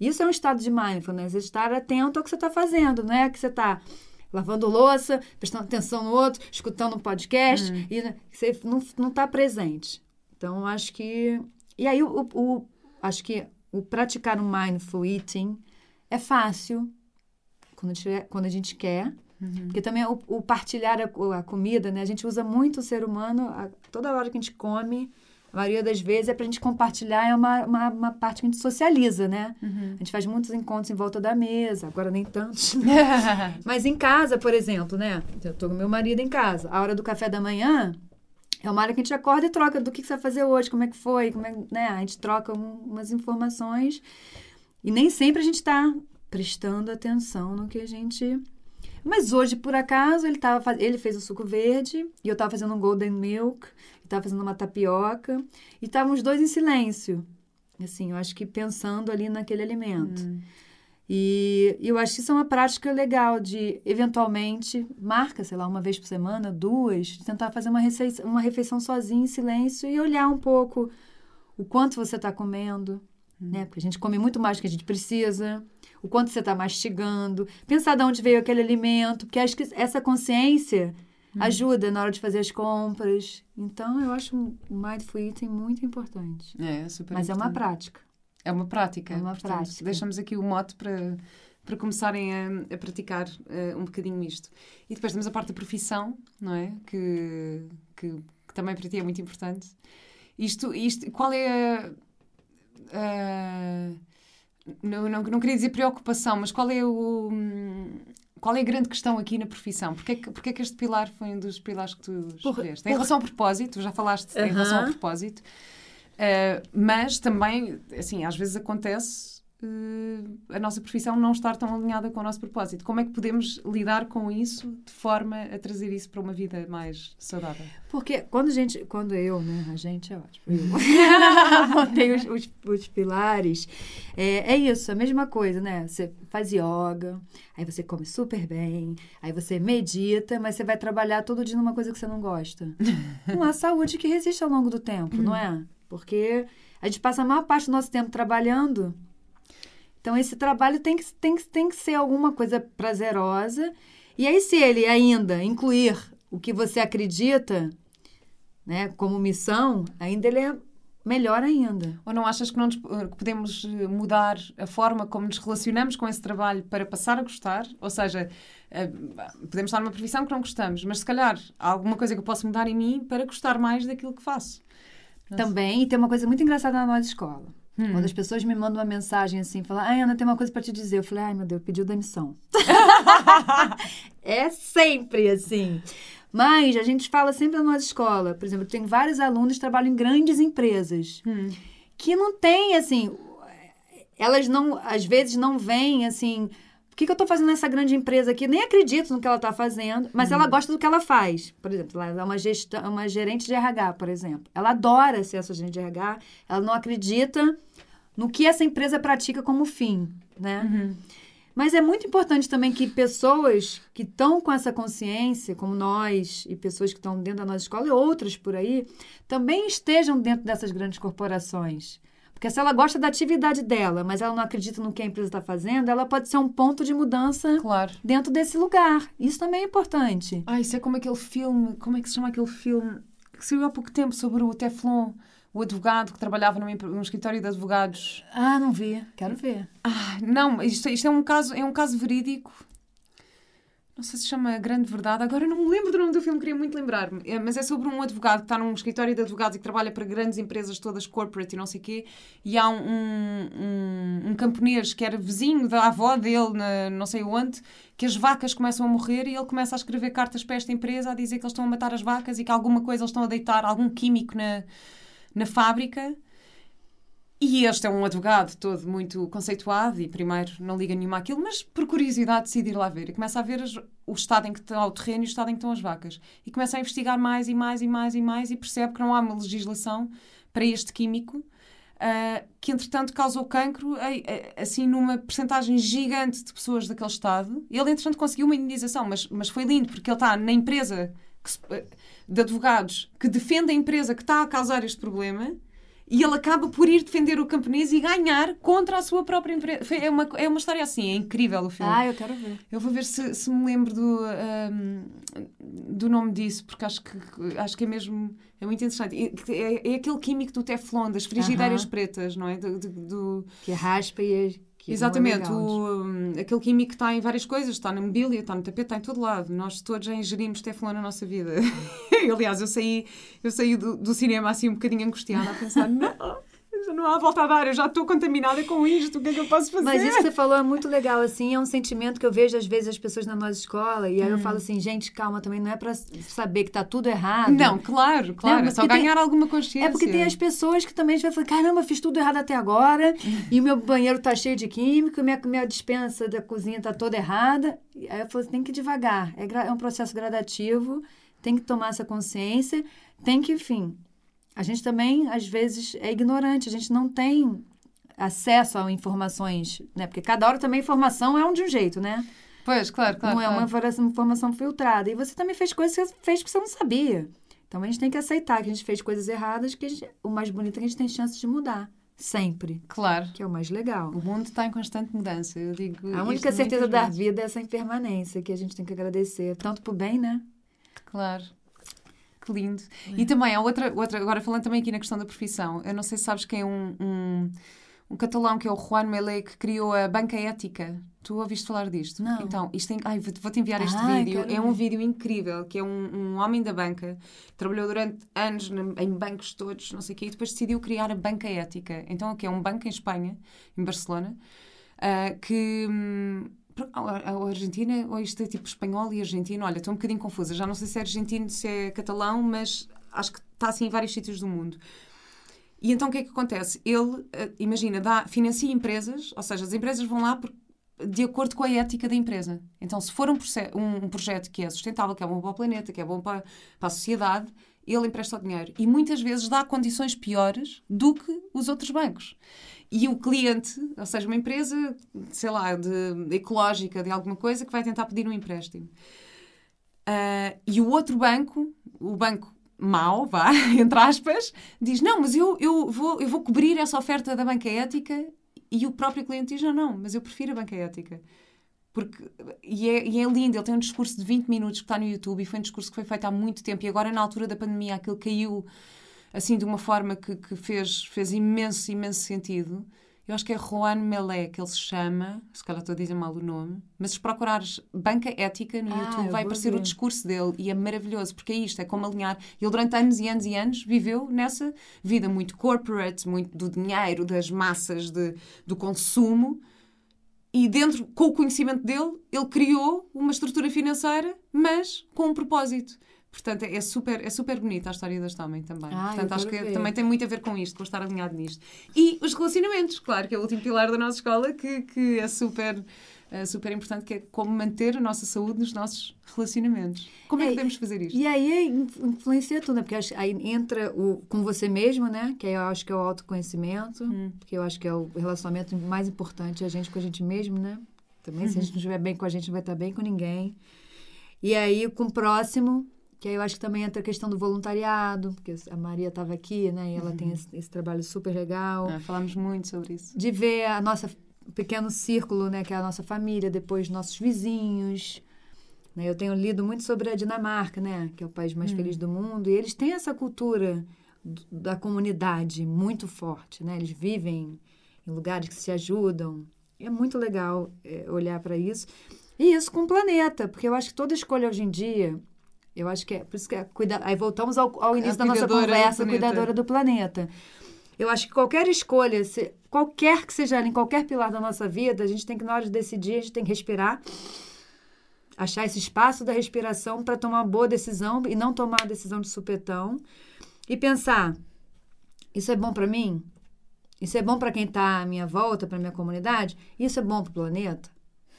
Isso é um estado de mindfulness, estar atento ao que você está fazendo, não é que você está lavando louça, prestando atenção no outro, escutando um podcast, hum. e você não está presente. Então, acho que. E aí, o, o, acho que o praticar o mindful eating é fácil quando gente, quando a gente quer. Uhum. Porque também o, o partilhar a, a, comida, né? A gente usa muito o ser humano, a, toda hora que a gente come, a maioria das vezes é para a gente compartilhar, é uma, uma, uma, parte que a gente socializa, né? Uhum. A gente faz muitos encontros em volta da mesa, agora nem tantos. Né? Mas em casa, por exemplo, né? Eu tô com meu marido em casa. A hora do café da manhã é uma hora que a gente acorda e troca do que, que você vai fazer hoje, como é que foi, como é, né? A gente troca um, umas informações. E nem sempre a gente está prestando atenção no que a gente. Mas hoje, por acaso, ele, tava, ele fez o suco verde e eu estava fazendo um golden milk estava fazendo uma tapioca e estavam os dois em silêncio. Assim, eu acho que pensando ali naquele alimento. Hum. E eu acho que isso é uma prática legal de, eventualmente, marca, eu acho que isso é uma prática legal de, eventualmente, marca, sei lá, uma vez por semana, duas, tentar fazer uma, refeição, uma refeição sozinho, em silêncio, e olhar um pouco o quanto você está comendo, hum. né? Porque a gente come muito mais do que a gente precisa, o quanto você está mastigando, pensar de onde veio aquele alimento, porque acho que essa consciência hum. ajuda na hora de fazer as compras. Então, eu acho o Mindful Eating muito importante. É, super Mas importante. é uma prática. É uma prática. É uma Portanto, prática. Deixamos aqui o mote para, para começarem a, a praticar uh, um bocadinho isto. E depois temos a parte da profissão, não é? Que, que, que também para ti é muito importante. Isto, isto qual é a. Uh, não, não, não queria dizer preocupação, mas qual é o. Qual é a grande questão aqui na profissão? Porquê que, porquê que este pilar foi um dos pilares que tu escolheste? Em relação ao propósito, já falaste uh -huh. em relação ao propósito, Uh, mas também, assim, às vezes acontece uh, a nossa profissão não estar tão alinhada com o nosso propósito. Como é que podemos lidar com isso de forma a trazer isso para uma vida mais saudável? Porque quando a gente, quando eu, né, a gente é ótimo, montei os, os, os, pilares, é, é isso, a mesma coisa, né? Você faz yoga, aí você come super bem, aí você medita, mas você vai trabalhar todo dia numa coisa que você não gosta. Não há saúde que resiste ao longo do tempo, não é? Porque a gente passa a maior parte do nosso tempo trabalhando. Então, esse trabalho tem que, tem tem que ser alguma coisa prazerosa. E aí, se ele ainda incluir o que você acredita né, como missão, ainda ele é melhor ainda. Ou não achas que não nos, podemos mudar a forma como nos relacionamos com esse trabalho para passar a gostar? Ou seja, eh, podemos estar numa profissão que não gostamos, mas se calhar há alguma coisa que eu posso mudar em mim para gostar mais daquilo que faço. Também, e tem uma coisa muito engraçada na nossa escola. Hum. Quando as pessoas me mandam uma mensagem assim, falam, ai, Ana, tem uma coisa para te dizer. Eu falei, ai, meu Deus, pediu demissão. é sempre assim. Mas a gente fala sempre na nossa escola. Por exemplo, tem vários alunos que trabalham em grandes empresas hum. que não tem, assim, elas não, às vezes não vêm, assim, o que, que eu estou fazendo nessa grande empresa aqui? Nem acredito no que ela está fazendo, mas uhum. ela gosta do que ela faz. Por exemplo, ela é uma, gestão, uma gerente de RH, por exemplo. Ela adora ser essa gerente de RH, ela não acredita no que essa empresa pratica como fim, né? Uhum. Mas é muito importante também que pessoas que estão com essa consciência, como nós, e pessoas que estão dentro da nossa escola e outras por aí, também estejam dentro dessas grandes corporações. Porque se ela gosta da atividade dela, mas ela não acredita no que a empresa está fazendo, ela pode ser um ponto de mudança claro. dentro desse lugar. Isso também é importante. Ah, isso é como aquele filme, como é que se chama aquele filme que saiu há pouco tempo sobre o Teflon, o advogado que trabalhava num, num escritório de advogados. Ah, não vi. Quero ver. Ah, não, isto, isto é um caso, é um caso verídico não sei se chama Grande Verdade, agora não me lembro do nome do filme, queria muito lembrar-me. É, mas é sobre um advogado que está num escritório de advogados e que trabalha para grandes empresas todas corporate e não sei o quê. E há um, um, um, camponês que era vizinho da avó dele, na, não sei onde, que as vacas começam a morrer e ele começa a escrever cartas para esta empresa a dizer que eles estão a matar as vacas e que alguma coisa eles estão a deitar, algum químico na, na fábrica e este é um advogado todo muito conceituado e primeiro não liga nenhuma àquilo, mas por curiosidade decide ir lá ver e começa a ver as, o estado em que está o terreno e o estado em que estão as vacas. E começa a investigar mais e mais e mais e mais e percebe que não há uma legislação para este químico uh, que entretanto causou cancro assim numa percentagem gigante de pessoas daquele estado. Ele entretanto conseguiu uma indenização, mas, mas foi lindo porque ele está na empresa que, de advogados que defende a empresa que está a causar este problema e ele acaba por ir defender o camponês e ganhar contra a sua própria empresa. É uma, é uma história assim, é incrível o filme. Ah, eu quero ver. Eu vou ver se, se me lembro do, um, do nome disso, porque acho que, acho que é mesmo. É muito interessante. É, é aquele químico do Teflon, das frigideiras uh -huh. pretas, não é? Do, do, do... Que raspa e Exatamente, o, um, aquele químico está em várias coisas, está na mobília, está no tapete, está em todo lado. Nós todos já ingerimos Teflon na nossa vida. Aliás, eu saí, eu saí do, do cinema assim um bocadinho angustiada a pensar, não, não há volta a dar, eu já estou contaminada com isto, o que é que eu posso fazer? Mas isso que você falou é muito legal, assim, é um sentimento que eu vejo às vezes as pessoas na nossa escola, e aí hum. eu falo assim, gente, calma, também não é para saber que está tudo errado. Não, claro, claro, não, é só ganhar tem, alguma consciência. É porque tem as pessoas que também vão falar, caramba, fiz tudo errado até agora, e o meu banheiro está cheio de químico, minha, minha dispensa da cozinha está toda errada. E aí eu falo, tem que ir devagar, é, é um processo gradativo, tem que tomar essa consciência, tem que, enfim, a gente também, às vezes, é ignorante, a gente não tem acesso a informações, né? Porque cada hora também informação é um de um jeito, né? Pois, claro, claro. Não é uma informação filtrada. E você também fez coisas que você fez que você não sabia. Então a gente tem que aceitar que a gente fez coisas erradas, que gente, o mais bonito é que a gente tem chance de mudar. Sempre. Claro. Que é o mais legal. O mundo está em constante mudança. Eu digo. A única certeza da vida é essa impermanência que a gente tem que agradecer. Tanto pro bem, né? Claro. Que lindo. É. E também há outra, outra, agora falando também aqui na questão da profissão, eu não sei se sabes quem é um, um, um catalão que é o Juan Melé que criou a banca ética. Tu ouviste falar disto? Não. Então, isto tem, ai, vou-te enviar este vídeo. É um vídeo incrível, que é um, um homem da banca, trabalhou durante anos em bancos todos, não sei o quê, e depois decidiu criar a banca ética. Então, aqui é um banco em Espanha, em Barcelona, uh, que... Hum, a Argentina, ou isto é tipo espanhol e argentino? Olha, estou um bocadinho confusa. Já não sei se é argentino, se é catalão, mas acho que está assim em vários sítios do mundo. E então o que é que acontece? Ele, eh, imagina, dá, financia empresas, ou seja, as empresas vão lá por, de acordo com a ética da empresa. Então, se for um, um, projeto que é sustentável, que é bom para o planeta, que é bom para, para a sociedade, ele empresta o dinheiro. E muitas vezes dá condições piores do que os outros bancos. E o cliente, ou seja, uma empresa, sei lá, de, ecológica, de alguma coisa, que vai tentar pedir um empréstimo. Uh, e o outro banco, o banco mau, vá, entre aspas, diz: Não, mas eu, eu, vou, eu vou cobrir essa oferta da banca ética. E o próprio cliente diz: Não, não, mas eu prefiro a banca ética. Porque, e, é, e é lindo, ele tem um discurso de 20 minutos que está no YouTube e foi um discurso que foi feito há muito tempo e agora, na altura da pandemia, aquilo caiu assim de uma forma que, que fez, fez imenso, imenso sentido. Eu acho que é Juan Melé que ele se chama, se calhar estou a dizer mal o nome, mas se procurares Banca Ética no ah, YouTube vai aparecer ver. o discurso dele e é maravilhoso, porque é isto, é como alinhar. Ele durante anos e anos e anos viveu nessa vida muito corporate, muito do dinheiro, das massas, de, do consumo. E dentro, com o conhecimento dele, ele criou uma estrutura financeira, mas com um propósito. Portanto, é super, é super bonita a história deste homem também. Ah, Portanto, acho que ver. também tem muito a ver com isto, com estar alinhado nisto. E os relacionamentos, claro, que é o último pilar da nossa escola, que, que é super, é super importante, que é como manter a nossa saúde nos nossos relacionamentos. Como é, é que podemos fazer isto? E aí influencia tudo, né? Porque aí entra o com você mesmo, né? Que eu acho que é o autoconhecimento, hum. que eu acho que é o relacionamento mais importante, a gente com a gente mesmo, né? Também, se a gente não estiver bem com a gente, não vai estar bem com ninguém. E aí, com o próximo, que aí eu acho que também entra a questão do voluntariado, porque a Maria estava aqui, né? E ela uhum. tem esse, esse, trabalho super legal. É, falamos muito sobre isso. De ver a nossa pequeno círculo, né? Que é a nossa família, depois nossos vizinhos. Né? Eu tenho lido muito sobre a Dinamarca, né? Que é o país mais uhum. feliz do mundo. E eles têm essa cultura da comunidade muito forte, né? Eles vivem em lugares que se ajudam. É muito legal é, olhar para isso. E isso com o planeta, porque eu acho que toda escolha hoje em dia eu acho que é. Por isso que é cuida... Aí voltamos ao, ao início da nossa conversa, cuidadora do planeta. Eu acho que qualquer escolha, se, qualquer que seja em qualquer pilar da nossa vida, a gente tem que, na hora de decidir, a gente tem que respirar, achar esse espaço da respiração para tomar uma boa decisão e não tomar a decisão de supetão. E pensar: isso é bom para mim? Isso é bom para quem está à minha volta, para minha comunidade? Isso é bom para o planeta?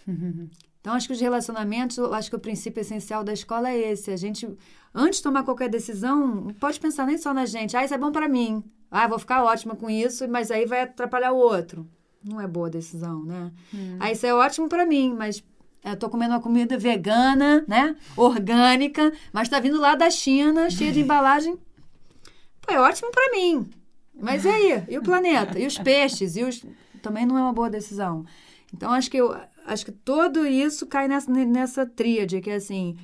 Então, acho que os relacionamentos, acho que o princípio essencial da escola é esse. A gente, antes de tomar qualquer decisão, pode pensar nem só na gente. Ah, isso é bom para mim. Ah, vou ficar ótima com isso, mas aí vai atrapalhar o outro. Não é boa decisão, né? Hum. Ah, isso é ótimo para mim, mas eu tô comendo uma comida vegana, né? Orgânica, mas tá vindo lá da China, cheia de embalagem. Pô, é ótimo para mim. Mas e aí? E o planeta? E os peixes? E os... Também não é uma boa decisão. Então, acho que eu, acho que tudo isso cai nessa, nessa tríade, que é assim,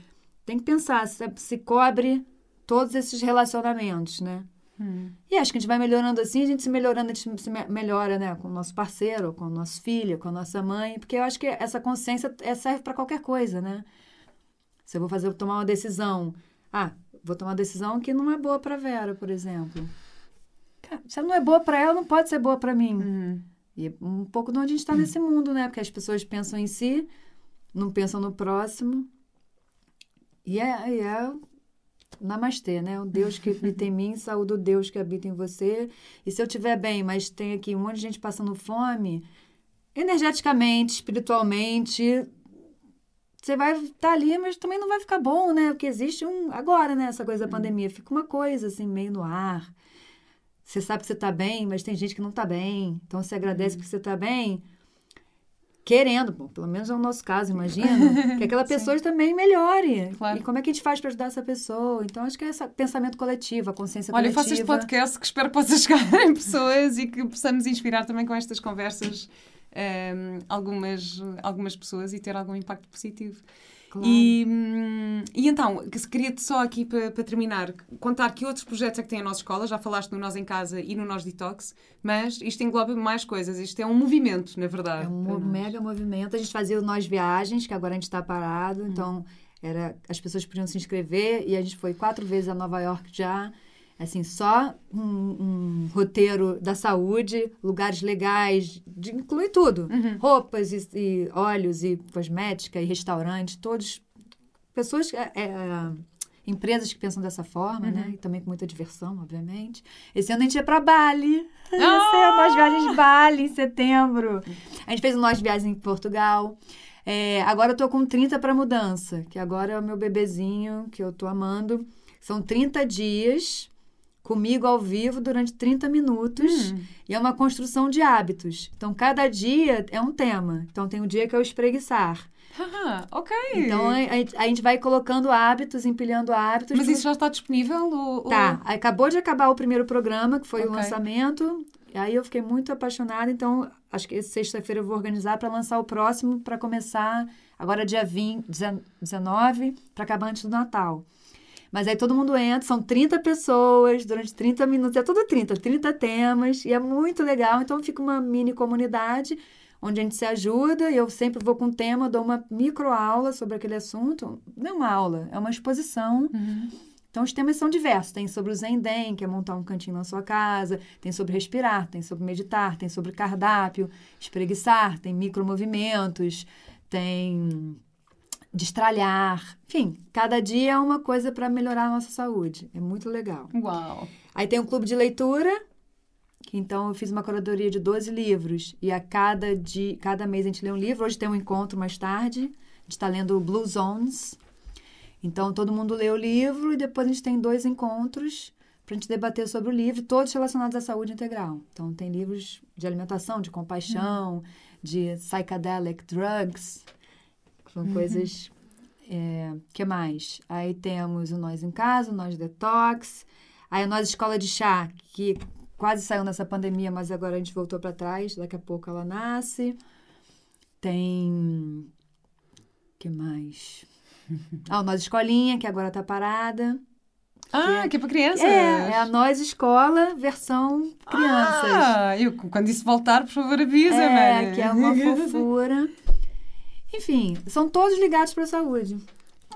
tem que pensar se, se cobre todos esses relacionamentos, né? Hum. E acho que a gente vai melhorando assim, a gente se melhorando, a gente se melhora, né? Com o nosso parceiro, com o nosso filho, com a nossa mãe, porque eu acho que essa consciência é, serve para qualquer coisa, né? Se eu vou fazer, tomar uma decisão, ah, vou tomar uma decisão que não é boa para Vera, por exemplo. se ela não é boa para ela, não pode ser boa para mim. Uhum. E é um pouco de onde a gente está nesse mundo, né? Porque as pessoas pensam em si, não pensam no próximo. E é, é namastê, né? O Deus que habita em mim, saúde o Deus que habita em você. E se eu estiver bem, mas tem aqui um monte de gente passando fome, energeticamente, espiritualmente, você vai estar tá ali, mas também não vai ficar bom, né? Porque existe um. Agora, né? Essa coisa da pandemia, fica uma coisa assim, meio no ar. Você sabe que você está bem, mas tem gente que não está bem. Então você agradece uhum. porque você está bem, querendo, bom, pelo menos é o nosso caso, imagina, que aquela pessoa também melhore. Claro. E como é que a gente faz para ajudar essa pessoa? Então, acho que é esse pensamento coletivo, a consciência Olha, coletiva. Olha, eu faço este podcast que espero que possa chegar em pessoas e que possamos inspirar também com estas conversas um, ehm, algumas, algumas pessoas e ter algum impacto positivo. Claro. E, hum, e então, queria-te só aqui para, para terminar, contar que outros projetos é que tem a nossa escola. Já falaste no Nós em Casa e no Nós Detox, mas isto engloba mais coisas. Isto é um movimento, na verdade. É um mega movimento. A gente fazia o Nós Viagens, que agora a gente está parado, hum. então era, as pessoas podiam se inscrever e a gente foi quatro vezes a Nova York já assim, só um, um, roteiro da saúde, lugares legais, de, inclui tudo. Uhum. Roupas e, e óleos e cosmética e restaurantes, todos. Pessoas, é, é, empresas que pensam dessa forma, né? uhum. né? E também com muita diversão, obviamente. Esse ano a gente ia para Bali. Oh! Nós viagens de Bali em setembro. A gente fez nós viagens em Portugal. É, agora eu tô com 30 para mudança, que agora é o meu bebezinho, que eu tô amando. São 30 dias comigo ao vivo durante 30 minutos. Hum. E é uma construção de hábitos. Então, cada dia é um tema. Então, tem um dia que é o espreguiçar. Ah, ok. Então, a, a, gente vai colocando hábitos, empilhando hábitos. Mas isso já está disponível? Ou... Tá. Acabou de acabar o primeiro programa, que foi okay. o lançamento. Aí eu fiquei muito apaixonada. Então, acho que sexta-feira eu vou organizar para lançar o próximo, para começar agora dia 20, 19, para acabar antes do Natal. Mas aí todo mundo entra, são 30 pessoas durante 30 minutos, é tudo 30, 30 temas, e é muito legal. Então fica uma mini comunidade onde a gente se ajuda, e eu sempre vou com um tema, dou uma micro aula sobre aquele assunto. Não é uma aula, é uma exposição. Uhum. Então, os temas são diversos. Tem sobre o Zenden, que é montar um cantinho na sua casa. Tem sobre respirar, tem sobre meditar, tem sobre cardápio, espreguiçar, tem micromovimentos, tem destralhar. Enfim, cada dia é uma coisa para melhorar a nossa saúde. É muito legal. Uau! Aí tem um clube de leitura, que então eu fiz uma curadoria de 12 livros. E a cada, dia, cada mês a gente lê um livro. Hoje tem um encontro mais tarde. A gente está lendo Blue Zones. Então todo mundo lê o livro e depois a gente tem dois encontros para a gente debater sobre o livro, todos relacionados à saúde integral. Então tem livros de alimentação, de compaixão, uhum. de psychedelic drugs, são uhum. coisas. É, que mais? Aí temos o Nós em Casa, o Nós Detox. Aí a Nós Escola de Chá, que quase saiu nessa pandemia, mas agora a gente voltou para trás. Daqui a pouco ela nasce. Tem. que mais? Ah, o Nós Escolinha, que agora tá parada. Ah, que é, é para crianças? É, é a Nós Escola versão crianças. Ah, eu, quando isso voltar, por favor, avisa, É, que é uma fofura. Enfim, são todos ligados para a saúde.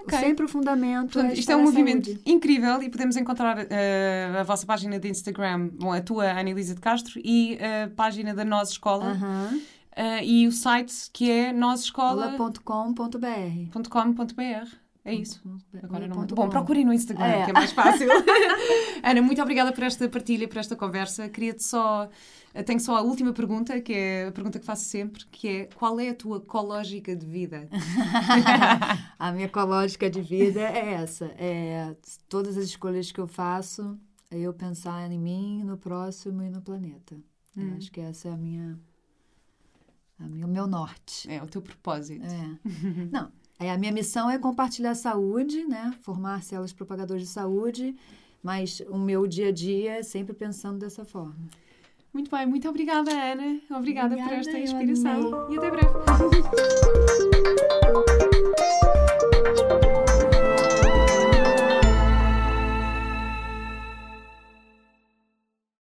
Okay. Sempre o fundamento. Portanto, é isto é um movimento saúde. incrível e podemos encontrar uh, a vossa página de Instagram, bom, a tua, Ana Elisa de Castro, e a página da Nós Escola. Uh uh, e o site que é nosescola.com.br. É isso. Agora não... Bom, procurem no Instagram, é. que é mais fácil. Ana, muito obrigada por esta partilha, por esta conversa. Queria-te só tenho só a última pergunta, que é a pergunta que faço sempre, que é qual é a tua ecológica de vida? a minha ecológica de vida é essa. É todas as escolhas que eu faço, é eu pensar em mim, no próximo e no planeta. Hum. acho que essa é a minha, a minha, o meu norte. É o teu propósito. É. Não, é, a minha missão é compartilhar saúde, né? Formar células propagadoras de saúde, mas o meu dia a dia é sempre pensando dessa forma. Muito bem, muito obrigada, Ana. Obrigada, obrigada por esta inspiração. E até breve.